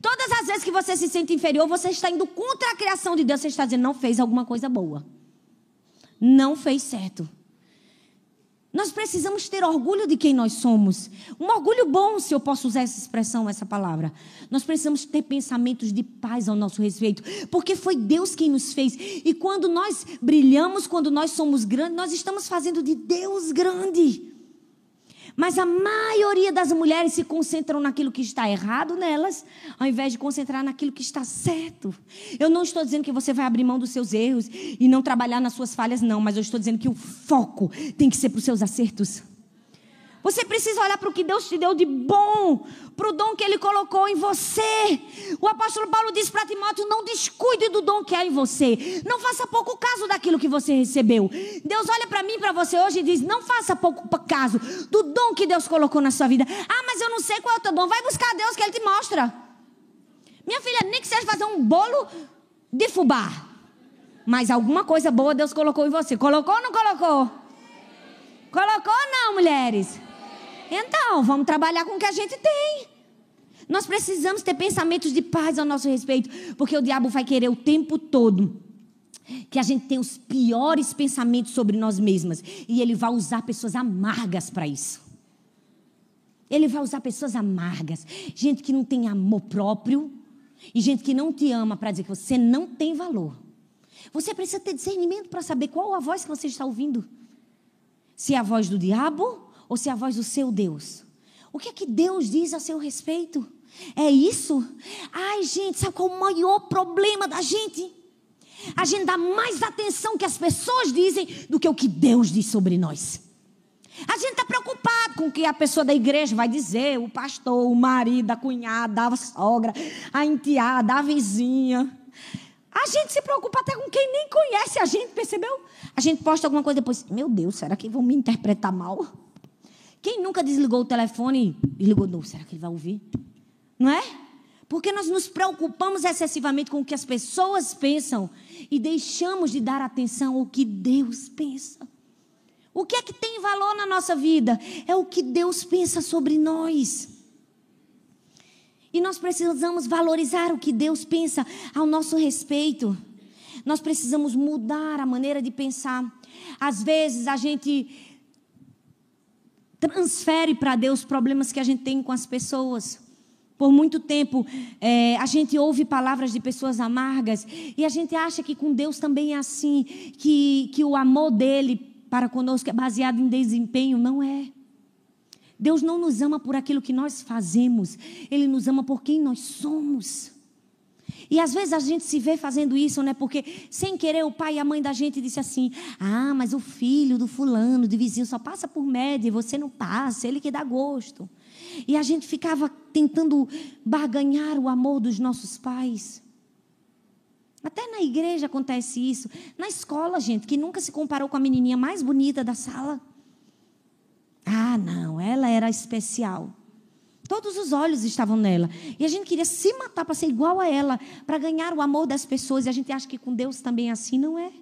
Todas as vezes que você se sente inferior, você está indo contra a criação de Deus. Você está dizendo: não fez alguma coisa boa. Não fez certo. Nós precisamos ter orgulho de quem nós somos. Um orgulho bom, se eu posso usar essa expressão, essa palavra. Nós precisamos ter pensamentos de paz ao nosso respeito, porque foi Deus quem nos fez. E quando nós brilhamos, quando nós somos grandes, nós estamos fazendo de Deus grande. Mas a maioria das mulheres se concentram naquilo que está errado nelas, ao invés de concentrar naquilo que está certo. Eu não estou dizendo que você vai abrir mão dos seus erros e não trabalhar nas suas falhas, não, mas eu estou dizendo que o foco tem que ser para os seus acertos. Você precisa olhar para o que Deus te deu de bom, para o dom que Ele colocou em você. O apóstolo Paulo diz para Timóteo: não descuide do dom que há em você. Não faça pouco caso daquilo que você recebeu. Deus olha para mim, para você hoje e diz: não faça pouco caso do dom que Deus colocou na sua vida. Ah, mas eu não sei qual é o teu dom. Vai buscar a Deus que Ele te mostra. Minha filha, nem que seja fazer um bolo de fubá. Mas alguma coisa boa Deus colocou em você. Colocou ou não colocou? Colocou ou não, mulheres? Então, vamos trabalhar com o que a gente tem. Nós precisamos ter pensamentos de paz ao nosso respeito, porque o diabo vai querer o tempo todo que a gente tenha os piores pensamentos sobre nós mesmas, e ele vai usar pessoas amargas para isso. Ele vai usar pessoas amargas, gente que não tem amor próprio e gente que não te ama para dizer que você não tem valor. Você precisa ter discernimento para saber qual a voz que você está ouvindo. Se é a voz do diabo ou se é a voz do seu Deus. O que é que Deus diz a seu respeito? É isso? Ai, gente, sabe qual é o maior problema da gente? A gente dá mais atenção que as pessoas dizem do que o que Deus diz sobre nós. A gente está preocupado com o que a pessoa da igreja vai dizer, o pastor, o marido, a cunhada, a sogra, a enteada, a vizinha. A gente se preocupa até com quem nem conhece a gente, percebeu? A gente posta alguma coisa depois, meu Deus, será que vão me interpretar mal? Quem nunca desligou o telefone e ligou, não, será que ele vai ouvir? Não é? Porque nós nos preocupamos excessivamente com o que as pessoas pensam e deixamos de dar atenção ao que Deus pensa. O que é que tem valor na nossa vida? É o que Deus pensa sobre nós. E nós precisamos valorizar o que Deus pensa ao nosso respeito. Nós precisamos mudar a maneira de pensar. Às vezes a gente transfere para Deus problemas que a gente tem com as pessoas. Por muito tempo, é, a gente ouve palavras de pessoas amargas e a gente acha que com Deus também é assim, que, que o amor dele para conosco é baseado em desempenho. Não é. Deus não nos ama por aquilo que nós fazemos, Ele nos ama por quem nós somos. E às vezes a gente se vê fazendo isso, né? Porque sem querer o pai e a mãe da gente disse assim: "Ah, mas o filho do fulano, do vizinho só passa por média você não passa, ele que dá gosto". E a gente ficava tentando barganhar o amor dos nossos pais. Até na igreja acontece isso. Na escola, gente, que nunca se comparou com a menininha mais bonita da sala. Ah, não, ela era especial. Todos os olhos estavam nela. E a gente queria se matar para ser igual a ela, para ganhar o amor das pessoas. E a gente acha que com Deus também é assim, não é?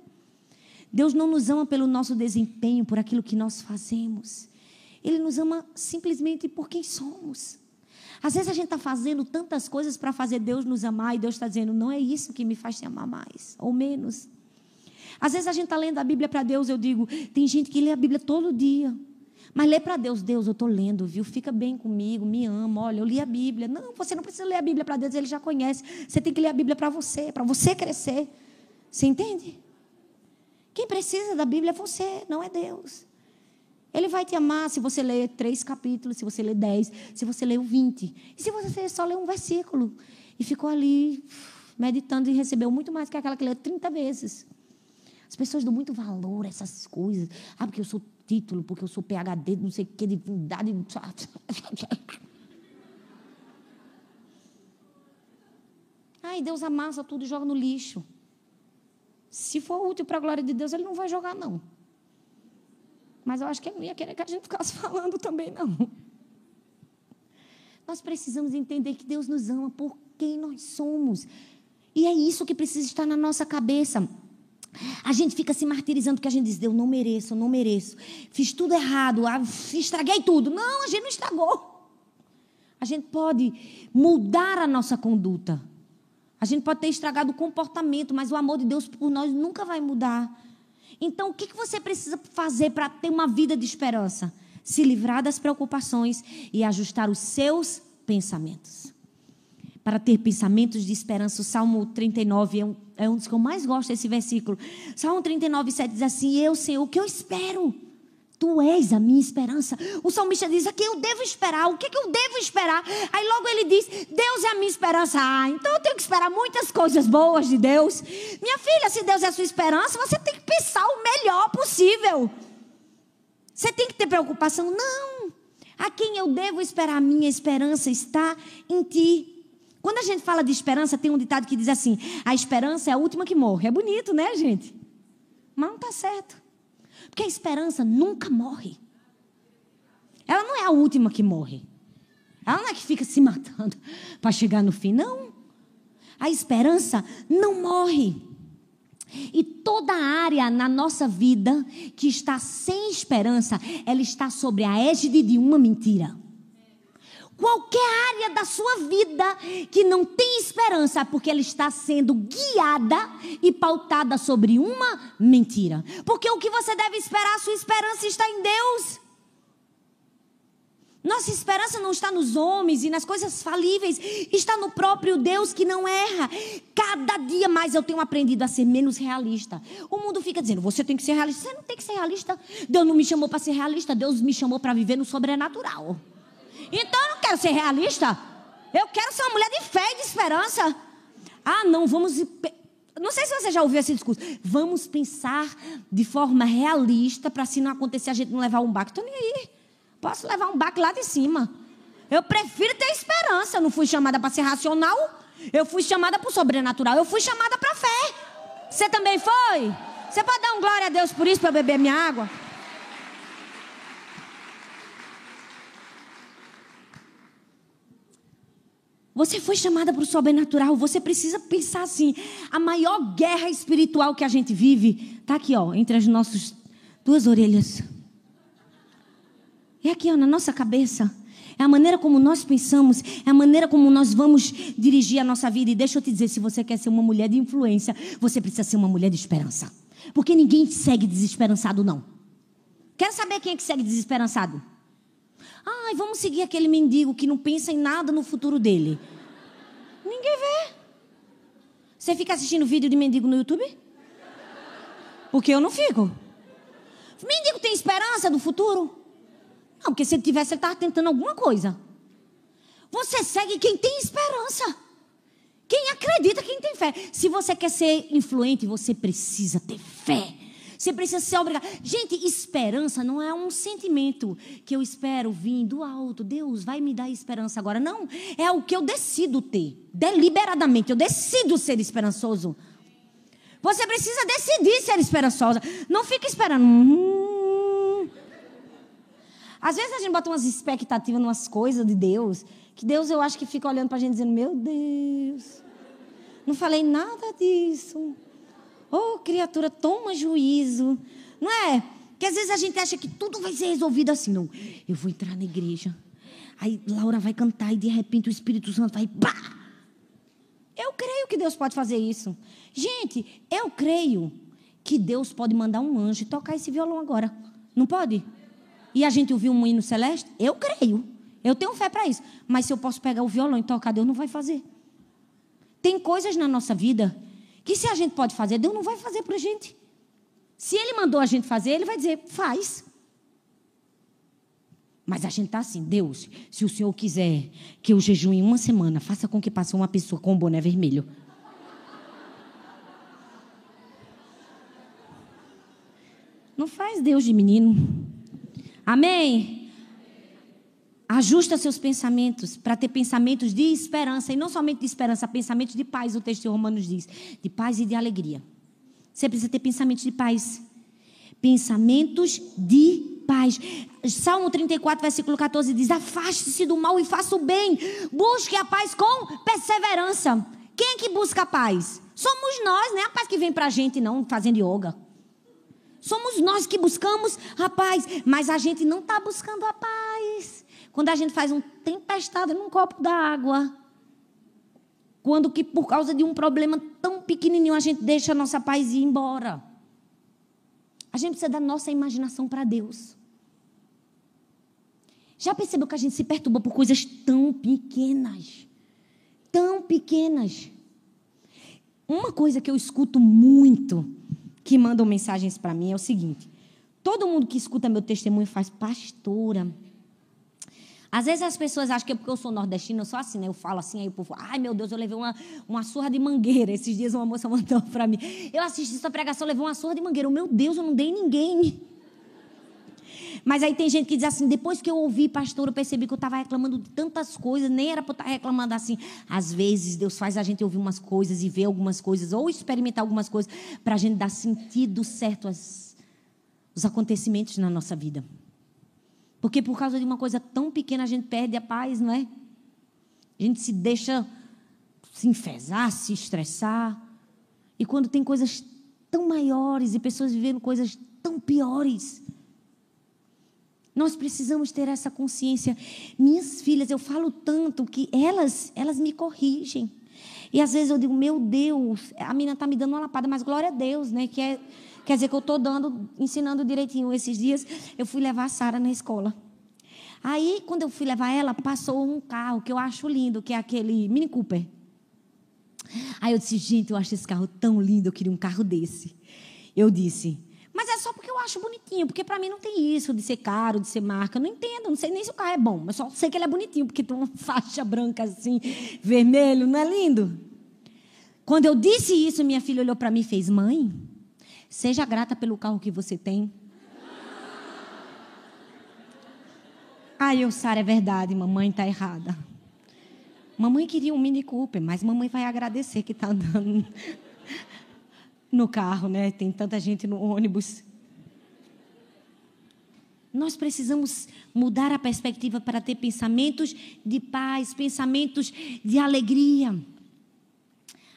Deus não nos ama pelo nosso desempenho, por aquilo que nós fazemos. Ele nos ama simplesmente por quem somos. Às vezes a gente está fazendo tantas coisas para fazer Deus nos amar e Deus está dizendo, não é isso que me faz te amar mais ou menos. Às vezes a gente está lendo a Bíblia para Deus, eu digo, tem gente que lê a Bíblia todo dia. Mas lê para Deus, Deus, eu estou lendo, viu? Fica bem comigo, me ama, olha, eu li a Bíblia. Não, você não precisa ler a Bíblia para Deus, ele já conhece. Você tem que ler a Bíblia para você, para você crescer. Você entende? Quem precisa da Bíblia é você, não é Deus. Ele vai te amar se você ler três capítulos, se você ler dez, se você ler vinte. E se você só ler um versículo e ficou ali meditando e recebeu muito mais que aquela que leu 30 vezes. As pessoas dão muito valor a essas coisas. Ah, porque eu sou título, porque eu sou PHD, não sei o que, divindade. (laughs) Ai, Deus amassa tudo e joga no lixo. Se for útil para a glória de Deus, Ele não vai jogar, não. Mas eu acho que ele não ia querer que a gente ficasse (laughs) falando também, não. Nós precisamos entender que Deus nos ama por quem nós somos. E é isso que precisa estar na nossa cabeça. A gente fica se martirizando porque a gente diz, eu não mereço, eu não mereço. Fiz tudo errado, estraguei tudo. Não, a gente não estragou. A gente pode mudar a nossa conduta. A gente pode ter estragado o comportamento, mas o amor de Deus por nós nunca vai mudar. Então, o que você precisa fazer para ter uma vida de esperança? Se livrar das preocupações e ajustar os seus pensamentos. Para ter pensamentos de esperança, o Salmo 39 é um, é um dos que eu mais gosto desse versículo. Salmo 39, 7 diz assim: Eu, Senhor, o que eu espero? Tu és a minha esperança. O salmista diz: A quem eu devo esperar? O que, que eu devo esperar? Aí logo ele diz: Deus é a minha esperança. Ah, então eu tenho que esperar muitas coisas boas de Deus. Minha filha, se Deus é a sua esperança, você tem que pensar o melhor possível. Você tem que ter preocupação? Não. A quem eu devo esperar? A minha esperança está em ti. Quando a gente fala de esperança, tem um ditado que diz assim: a esperança é a última que morre. É bonito, né, gente? Mas não está certo. Porque a esperança nunca morre. Ela não é a última que morre. Ela não é que fica se matando (laughs) para chegar no fim. Não. A esperança não morre. E toda área na nossa vida que está sem esperança, ela está sobre a égide de uma mentira. Qualquer área da sua vida que não tem esperança, porque ela está sendo guiada e pautada sobre uma mentira. Porque o que você deve esperar, sua esperança está em Deus. Nossa esperança não está nos homens e nas coisas falíveis, está no próprio Deus que não erra. Cada dia mais eu tenho aprendido a ser menos realista. O mundo fica dizendo: você tem que ser realista. Você não tem que ser realista. Deus não me chamou para ser realista, Deus me chamou para viver no sobrenatural. Então eu não quero ser realista. Eu quero ser uma mulher de fé e de esperança. Ah, não, vamos. Não sei se você já ouviu esse discurso. Vamos pensar de forma realista para se não acontecer a gente não levar um baque. Estou nem aí. Posso levar um baque lá de cima. Eu prefiro ter esperança. Eu não fui chamada para ser racional. Eu fui chamada para o sobrenatural. Eu fui chamada para a fé. Você também foi? Você pode dar um glória a Deus por isso para beber minha água? Você foi chamada para o sobrenatural. Você precisa pensar assim: a maior guerra espiritual que a gente vive está aqui, ó, entre as nossas duas orelhas. É aqui, ó, na nossa cabeça. É a maneira como nós pensamos, é a maneira como nós vamos dirigir a nossa vida. E deixa eu te dizer: se você quer ser uma mulher de influência, você precisa ser uma mulher de esperança. Porque ninguém segue desesperançado, não. Quero saber quem é que segue desesperançado? Ai, vamos seguir aquele mendigo que não pensa em nada no futuro dele. Ninguém vê. Você fica assistindo vídeo de mendigo no YouTube? Porque eu não fico. Mendigo tem esperança do futuro? Não, porque se ele tivesse, ele estava tentando alguma coisa. Você segue quem tem esperança. Quem acredita, quem tem fé. Se você quer ser influente, você precisa ter fé. Você precisa ser obrigado. Gente, esperança não é um sentimento que eu espero vir do alto. Deus vai me dar esperança agora. Não, é o que eu decido ter. Deliberadamente, eu decido ser esperançoso. Você precisa decidir ser esperançosa. Não fica esperando. Hum. Às vezes a gente bota umas expectativas, umas coisas de Deus, que Deus eu acho que fica olhando para a gente dizendo: Meu Deus, não falei nada disso. Oh, criatura, toma juízo. Não é? Que às vezes a gente acha que tudo vai ser resolvido assim. Não, eu vou entrar na igreja. Aí Laura vai cantar e de repente o Espírito Santo vai. Bah! Eu creio que Deus pode fazer isso. Gente, eu creio que Deus pode mandar um anjo tocar esse violão agora. Não pode? E a gente ouviu um hino celeste? Eu creio. Eu tenho fé para isso. Mas se eu posso pegar o violão e tocar, Deus não vai fazer. Tem coisas na nossa vida que se a gente pode fazer, Deus não vai fazer para a gente. Se Ele mandou a gente fazer, Ele vai dizer, faz. Mas a gente está assim, Deus, se o Senhor quiser que eu jejue uma semana, faça com que passe uma pessoa com um boné vermelho. Não faz Deus de menino. Amém? Ajusta seus pensamentos para ter pensamentos de esperança, e não somente de esperança, pensamentos de paz, o texto de Romanos diz, de paz e de alegria. Você precisa ter pensamentos de paz. Pensamentos de paz. Salmo 34, versículo 14 diz: Afaste-se do mal e faça o bem. Busque a paz com perseverança. Quem é que busca a paz? Somos nós, não é a paz que vem para a gente, não, fazendo yoga. Somos nós que buscamos a paz, mas a gente não está buscando a paz. Quando a gente faz um tempestade num copo d'água. Quando que por causa de um problema tão pequenininho a gente deixa a nossa paz ir embora. A gente precisa da nossa imaginação para Deus. Já percebeu que a gente se perturba por coisas tão pequenas? Tão pequenas. Uma coisa que eu escuto muito, que mandam mensagens para mim, é o seguinte: todo mundo que escuta meu testemunho faz, pastora, às vezes as pessoas acham que é porque eu sou nordestina, eu sou assim, né? Eu falo assim, aí o povo, ai meu Deus, eu levei uma, uma surra de mangueira. Esses dias uma moça mandou (laughs) para mim. Eu assisti essa pregação, levei uma surra de mangueira. Meu Deus, eu não dei ninguém. Mas aí tem gente que diz assim, depois que eu ouvi, pastor, eu percebi que eu estava reclamando de tantas coisas, nem era para estar reclamando assim. Às vezes Deus faz a gente ouvir umas coisas e ver algumas coisas, ou experimentar algumas coisas, para a gente dar sentido certo aos, aos acontecimentos na nossa vida. Porque por causa de uma coisa tão pequena a gente perde a paz, não é? A gente se deixa se enfesar, se estressar. E quando tem coisas tão maiores e pessoas vivendo coisas tão piores, nós precisamos ter essa consciência. Minhas filhas, eu falo tanto que elas, elas me corrigem. E às vezes eu digo, meu Deus, a menina está me dando uma lapada, mas glória a Deus, né? Que é Quer dizer que eu estou dando, ensinando direitinho. Esses dias eu fui levar a Sara na escola. Aí, quando eu fui levar ela, passou um carro que eu acho lindo, que é aquele Mini Cooper. Aí eu disse, gente, eu acho esse carro tão lindo, eu queria um carro desse. Eu disse, mas é só porque eu acho bonitinho, porque para mim não tem isso de ser caro, de ser marca. Eu não entendo, não sei nem se o carro é bom, mas só sei que ele é bonitinho, porque tem uma (laughs) faixa branca assim, vermelho, não é lindo? Quando eu disse isso, minha filha olhou para mim e fez: Mãe, seja grata pelo carro que você tem. Aí eu, Sara, é verdade, mamãe está errada. Mamãe queria um Mini Cooper, mas mamãe vai agradecer que está andando no carro, né? Tem tanta gente no ônibus. Nós precisamos mudar a perspectiva para ter pensamentos de paz, pensamentos de alegria.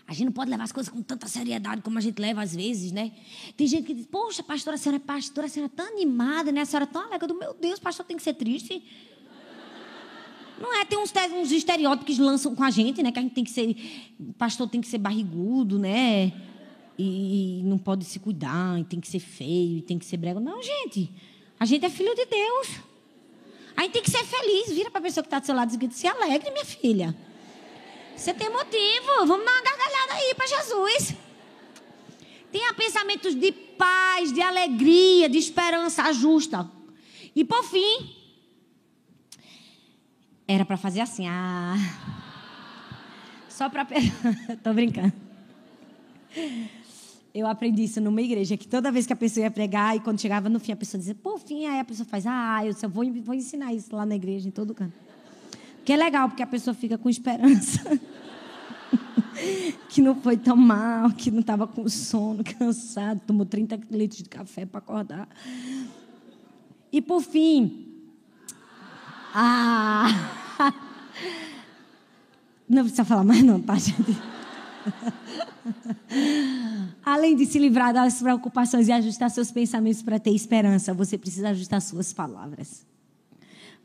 A gente não pode levar as coisas com tanta seriedade como a gente leva às vezes, né? Tem gente que diz, poxa, pastora, a senhora é pastora, a senhora é tão animada, né? A senhora é tão alegre. Meu Deus, pastor tem que ser triste. Não é? Tem uns, uns estereótipos que lançam com a gente, né? Que a gente tem que ser, pastor tem que ser barrigudo, né? E não pode se cuidar, e tem que ser feio, e tem que ser brega. Não, gente. A gente é filho de Deus. A gente tem que ser feliz. Vira para a pessoa que está do seu lado e diz: se alegre, minha filha. Você tem motivo. Vamos dar uma gargalhada aí para Jesus. Tenha pensamentos de paz, de alegria, de esperança justa. E por fim, era para fazer assim, ah. Só para. (laughs) Tô brincando. Eu aprendi isso numa igreja, que toda vez que a pessoa ia pregar, e quando chegava no fim, a pessoa dizia, por fim, aí a pessoa faz, ah, eu só vou, vou ensinar isso lá na igreja, em todo canto. Que é legal, porque a pessoa fica com esperança. (laughs) que não foi tão mal, que não estava com sono, cansado, tomou 30 litros de café para acordar. E por fim, ah, (laughs) não precisa falar mais não, tá, gente? (laughs) Além de se livrar das preocupações e ajustar seus pensamentos para ter esperança, você precisa ajustar suas palavras.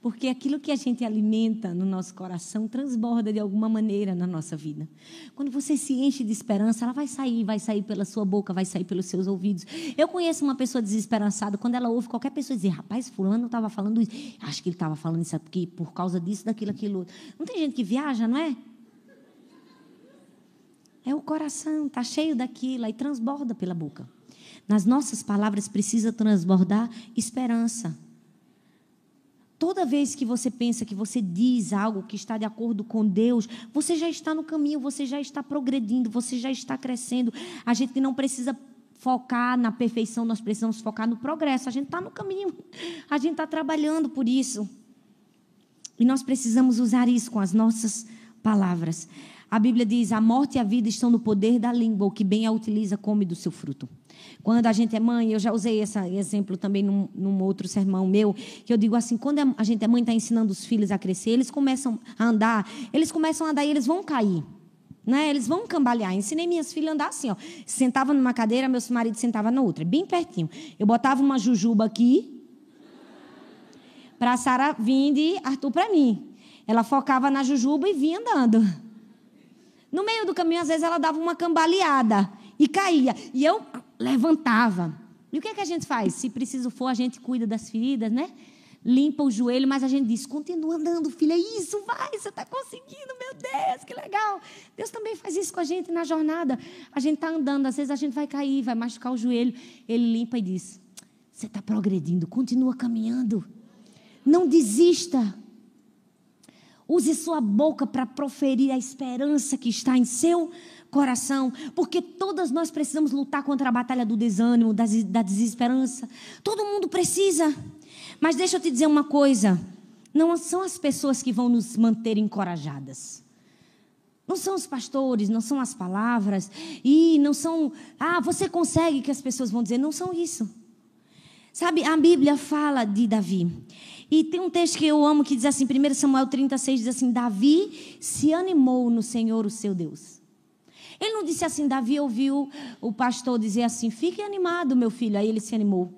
Porque aquilo que a gente alimenta no nosso coração transborda de alguma maneira na nossa vida. Quando você se enche de esperança, ela vai sair, vai sair pela sua boca, vai sair pelos seus ouvidos. Eu conheço uma pessoa desesperançada, quando ela ouve qualquer pessoa dizer, rapaz, fulano estava falando isso. Acho que ele estava falando isso aqui por causa disso, daquilo, aquilo. Não tem gente que viaja, não é? É o coração, está cheio daquilo e transborda pela boca. Nas nossas palavras precisa transbordar esperança. Toda vez que você pensa que você diz algo que está de acordo com Deus, você já está no caminho, você já está progredindo, você já está crescendo. A gente não precisa focar na perfeição, nós precisamos focar no progresso. A gente está no caminho, a gente está trabalhando por isso. E nós precisamos usar isso com as nossas palavras. A Bíblia diz: a morte e a vida estão no poder da língua, o que bem a utiliza come do seu fruto. Quando a gente é mãe, eu já usei esse exemplo também num, num outro sermão meu, que eu digo assim: quando a gente é mãe, está ensinando os filhos a crescer, eles começam a andar, eles começam a andar e eles vão cair. Né? Eles vão cambalear. Ensinei minhas filhas a andar assim, ó. Sentava numa cadeira, meu marido sentava na outra, bem pertinho. Eu botava uma jujuba aqui para Sara vir e Arthur para mim. Ela focava na jujuba e vinha andando. No meio do caminho, às vezes, ela dava uma cambaleada e caía. E eu levantava. E o que, é que a gente faz? Se preciso for, a gente cuida das feridas, né? Limpa o joelho, mas a gente diz: continua andando, filha, isso, vai, você está conseguindo, meu Deus, que legal. Deus também faz isso com a gente na jornada. A gente está andando, às vezes a gente vai cair, vai machucar o joelho. Ele limpa e diz: você está progredindo, continua caminhando. Não desista. Use sua boca para proferir a esperança que está em seu coração, porque todas nós precisamos lutar contra a batalha do desânimo, da desesperança. Todo mundo precisa. Mas deixa eu te dizer uma coisa: não são as pessoas que vão nos manter encorajadas. Não são os pastores, não são as palavras, e não são, ah, você consegue que as pessoas vão dizer, não são isso. Sabe, a Bíblia fala de Davi. E tem um texto que eu amo que diz assim, 1 Samuel 36 diz assim: Davi se animou no Senhor, o seu Deus. Ele não disse assim, Davi ouviu o pastor dizer assim: fique animado, meu filho. Aí ele se animou.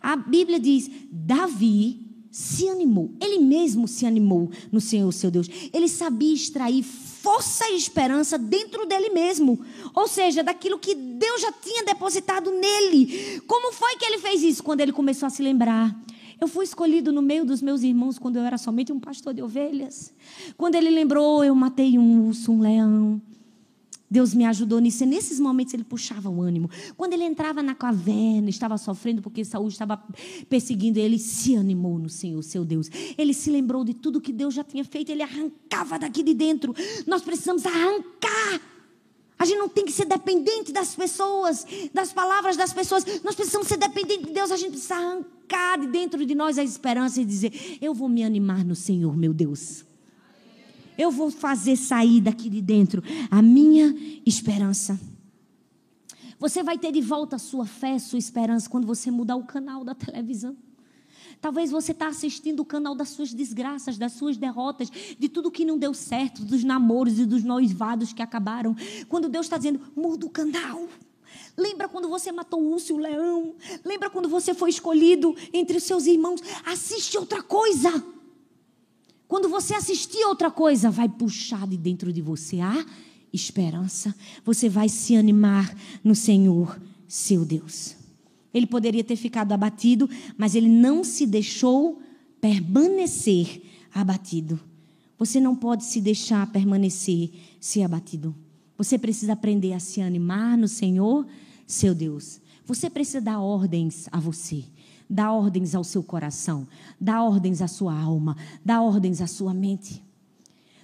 A Bíblia diz: Davi se animou. Ele mesmo se animou no Senhor, seu Deus. Ele sabia extrair força e esperança dentro dele mesmo. Ou seja, daquilo que Deus já tinha depositado nele. Como foi que ele fez isso? Quando ele começou a se lembrar Eu fui escolhido no meio dos meus irmãos quando eu era somente um pastor de ovelhas. Quando ele lembrou, eu matei um urso, um leão. Deus me ajudou nisso. E nesses momentos ele puxava o ânimo. Quando ele entrava na caverna, estava sofrendo porque Saúl estava perseguindo ele, se animou no Senhor, seu Deus. Ele se lembrou de tudo que Deus já tinha feito, ele arrancava daqui de dentro. Nós precisamos arrancar. A gente não tem que ser dependente das pessoas, das palavras das pessoas. Nós precisamos ser dependentes de Deus. A gente precisa arrancar de dentro de nós a esperança e dizer: Eu vou me animar no Senhor, meu Deus. Eu vou fazer sair daqui de dentro a minha esperança. Você vai ter de volta a sua fé, a sua esperança, quando você mudar o canal da televisão. Talvez você está assistindo o canal das suas desgraças, das suas derrotas, de tudo que não deu certo, dos namoros e dos noivados que acabaram. Quando Deus está dizendo, muda o canal. Lembra quando você matou o urso e o leão? Lembra quando você foi escolhido entre os seus irmãos? Assiste outra coisa. Quando você assistir outra coisa, vai puxar de dentro de você a esperança. Você vai se animar no Senhor, seu Deus. Ele poderia ter ficado abatido, mas ele não se deixou permanecer abatido. Você não pode se deixar permanecer se abatido. Você precisa aprender a se animar no Senhor, seu Deus. Você precisa dar ordens a você dá ordens ao seu coração, dá ordens à sua alma, dá ordens à sua mente.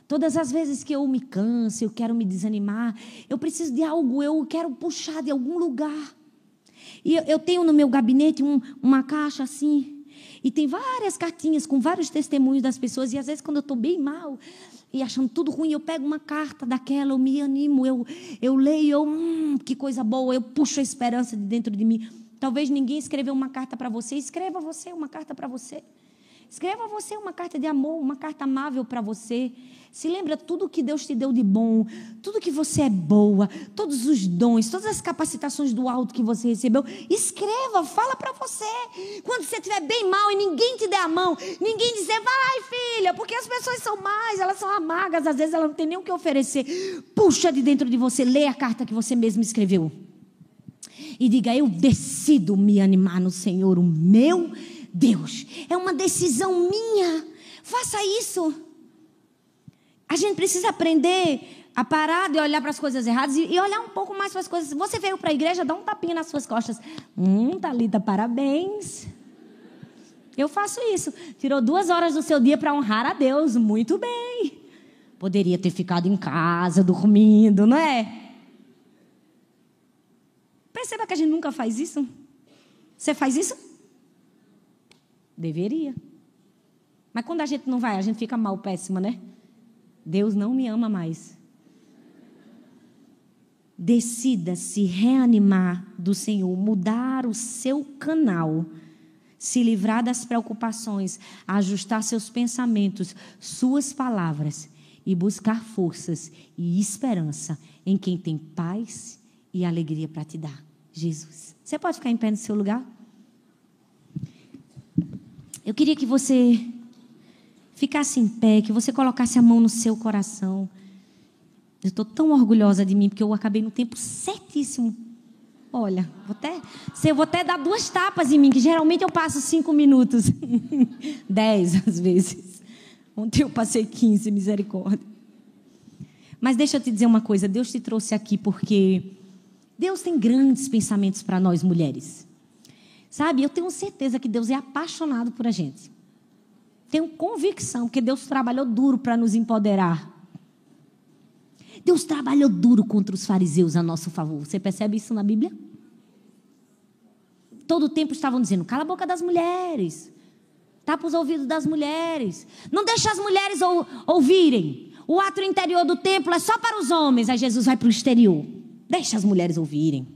Todas as vezes que eu me canso, eu quero me desanimar, eu preciso de algo, eu quero puxar de algum lugar. E eu tenho no meu gabinete um, uma caixa assim, e tem várias cartinhas com vários testemunhos das pessoas, e às vezes quando eu estou bem mal, e achando tudo ruim, eu pego uma carta daquela, eu me animo, eu, eu leio, eu, hum, que coisa boa, eu puxo a esperança de dentro de mim. Talvez ninguém escreveu uma carta para você, escreva você uma carta para você. Escreva você uma carta de amor, uma carta amável para você. Se lembra tudo que Deus te deu de bom, tudo que você é boa, todos os dons, todas as capacitações do alto que você recebeu. Escreva, fala para você. Quando você estiver bem mal e ninguém te der a mão, ninguém dizer, vai filha, porque as pessoas são mais, elas são amargas, às vezes elas não têm nem o que oferecer. Puxa de dentro de você, lê a carta que você mesmo escreveu e diga: Eu decido me animar no Senhor, o meu Deus. É uma decisão minha. Faça isso. A gente precisa aprender a parar de olhar para as coisas erradas e, olhar um pouco mais para as coisas. Você veio para a igreja, dá um tapinha nas suas costas. Hum, Thalita, parabéns. Eu faço isso. Tirou duas horas do seu dia para honrar a Deus. Muito bem. Poderia ter ficado em casa, dormindo, não é? Perceba que a gente nunca faz isso. Você faz isso? Deveria. Mas quando a gente não vai, a gente fica mal, péssima, né? Deus não me ama mais. Decida se reanimar do Senhor, mudar o seu canal, se livrar das preocupações, ajustar seus pensamentos, suas palavras e buscar forças e esperança em quem tem paz e alegria para te dar. Jesus. Você pode ficar em pé no seu lugar? Eu queria que você ficasse em pé, que você colocasse a mão no seu coração. Eu estou tão orgulhosa de mim, porque eu acabei no tempo certíssimo. Olha, vou até, eu vou até dar duas tapas em mim, que geralmente eu passo cinco minutos. (laughs) Dez, às vezes. Ontem eu passei quinze, misericórdia. Mas deixa eu te dizer uma coisa: Deus te trouxe aqui porque Deus tem grandes pensamentos para nós mulheres. Sabe, eu tenho certeza que Deus é apaixonado por a gente. Tenho convicção que Deus trabalhou duro para nos empoderar. Deus trabalhou duro contra os fariseus a nosso favor. Você percebe isso na Bíblia? Todo o tempo estavam dizendo: cala a boca das mulheres, tapa os ouvidos das mulheres, não deixa as mulheres ou, ouvirem. O ato interior do templo é só para os homens. Aí Jesus vai para o exterior. Deixa as mulheres ouvirem.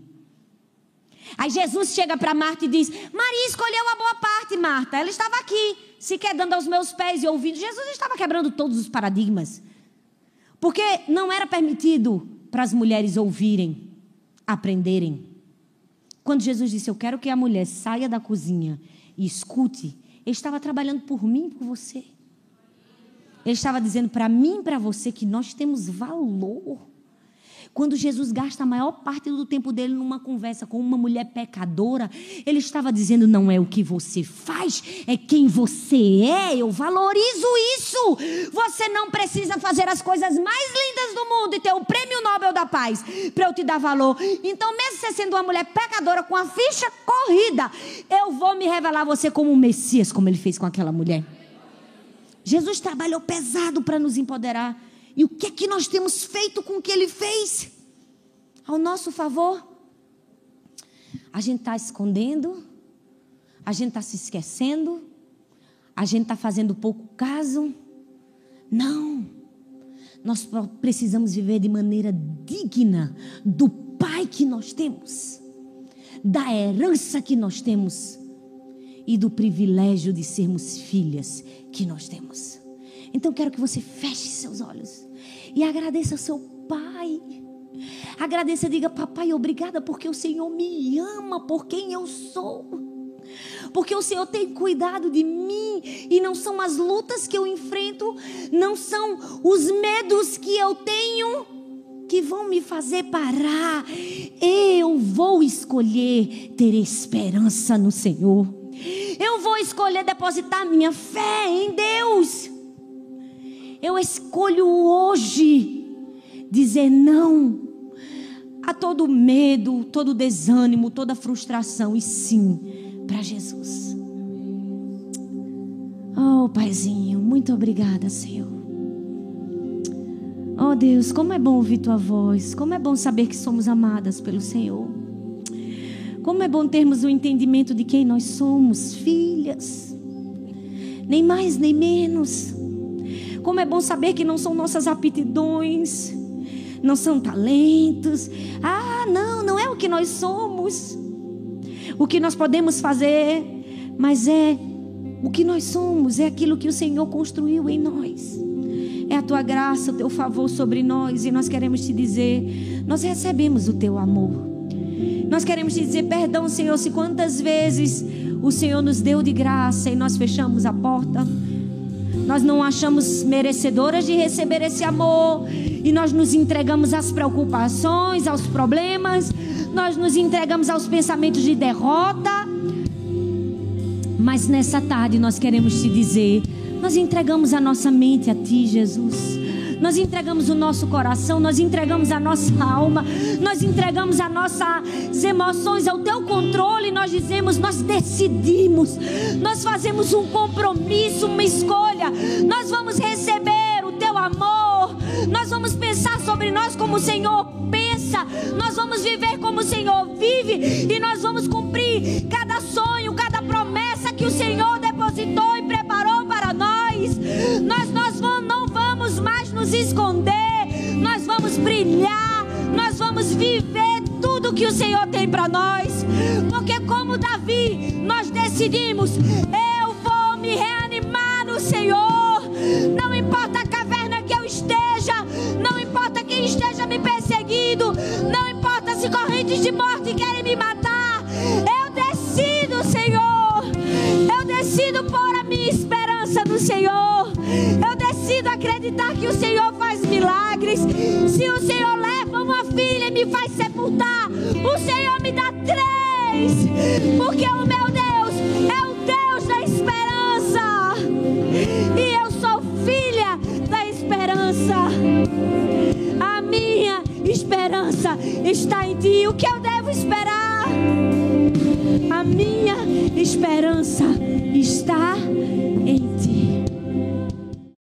Aí Jesus chega para Marta e diz: Maria escolheu a boa parte, Marta. Ela estava aqui, se quedando aos meus pés e ouvindo. Jesus estava quebrando todos os paradigmas. Porque não era permitido para as mulheres ouvirem, aprenderem. Quando Jesus disse: Eu quero que a mulher saia da cozinha e escute, ele estava trabalhando por mim e por você. Ele estava dizendo para mim e para você que nós temos valor. Quando Jesus gasta a maior parte do tempo dele numa conversa com uma mulher pecadora, ele estava dizendo: não é o que você faz, é quem você é. Eu valorizo isso. Você não precisa fazer as coisas mais lindas do mundo e ter o prêmio Nobel da Paz para eu te dar valor. Então, mesmo você sendo uma mulher pecadora com a ficha corrida, eu vou me revelar você como um Messias, como ele fez com aquela mulher. Jesus trabalhou pesado para nos empoderar. E o que é que nós temos feito com o que ele fez? Ao nosso favor? A gente está escondendo, a gente está se esquecendo, a gente está fazendo pouco caso. Não. Nós precisamos viver de maneira digna do Pai que nós temos, da herança que nós temos e do privilégio de sermos filhas que nós temos. Então quero que você feche seus olhos e agradeça seu pai. Agradeça, diga, papai, obrigada porque o Senhor me ama por quem eu sou. Porque o Senhor tem cuidado de mim e não são as lutas que eu enfrento, não são os medos que eu tenho que vão me fazer parar. Eu vou escolher ter esperança no Senhor. Eu vou escolher depositar minha fé em Deus. Eu escolho hoje dizer não a todo medo, todo desânimo, toda frustração e sim para Jesus. Oh, Paizinho, muito obrigada, Senhor. Oh, Deus, como é bom ouvir tua voz, como é bom saber que somos amadas pelo Senhor. Como é bom termos o entendimento de quem nós somos, filhas. Nem mais nem menos. Como é bom saber que não são nossas aptidões, não são talentos. Ah, não, não é o que nós somos. O que nós podemos fazer, mas é o que nós somos, é aquilo que o Senhor construiu em nós. É a tua graça, o teu favor sobre nós, e nós queremos te dizer: nós recebemos o teu amor. Nós queremos te dizer perdão, Senhor, se quantas vezes o Senhor nos deu de graça e nós fechamos a porta. Nós não achamos merecedoras de receber esse amor e nós nos entregamos às preocupações, aos problemas, nós nos entregamos aos pensamentos de derrota. Mas nessa tarde nós queremos te dizer: nós entregamos a nossa mente a Ti, Jesus. Nós entregamos o nosso coração, nós entregamos a nossa alma, nós entregamos as nossas emoções ao teu controle. Nós dizemos, nós decidimos, nós fazemos um compromisso, uma escolha. Nós vamos receber o teu amor, nós vamos pensar sobre nós como o Senhor pensa, nós vamos viver como o Senhor vive e nós vamos cumprir cada sonho, cada promessa vamos brilhar, nós vamos viver tudo que o Senhor tem para nós, porque, como Davi, nós decidimos: eu vou me reanimar no Senhor, não importa a caverna que eu esteja, não importa quem esteja me perseguindo, não importa se correntes de morte querem me matar, eu decido, Senhor, eu decido pôr a minha esperança no Senhor, acreditar que o Senhor faz milagres. Se o Senhor leva uma filha e me faz sepultar, o Senhor me dá três, porque o meu Deus é o Deus da esperança, e eu sou filha da esperança. A minha esperança está em Ti. O que eu devo esperar? A minha esperança está em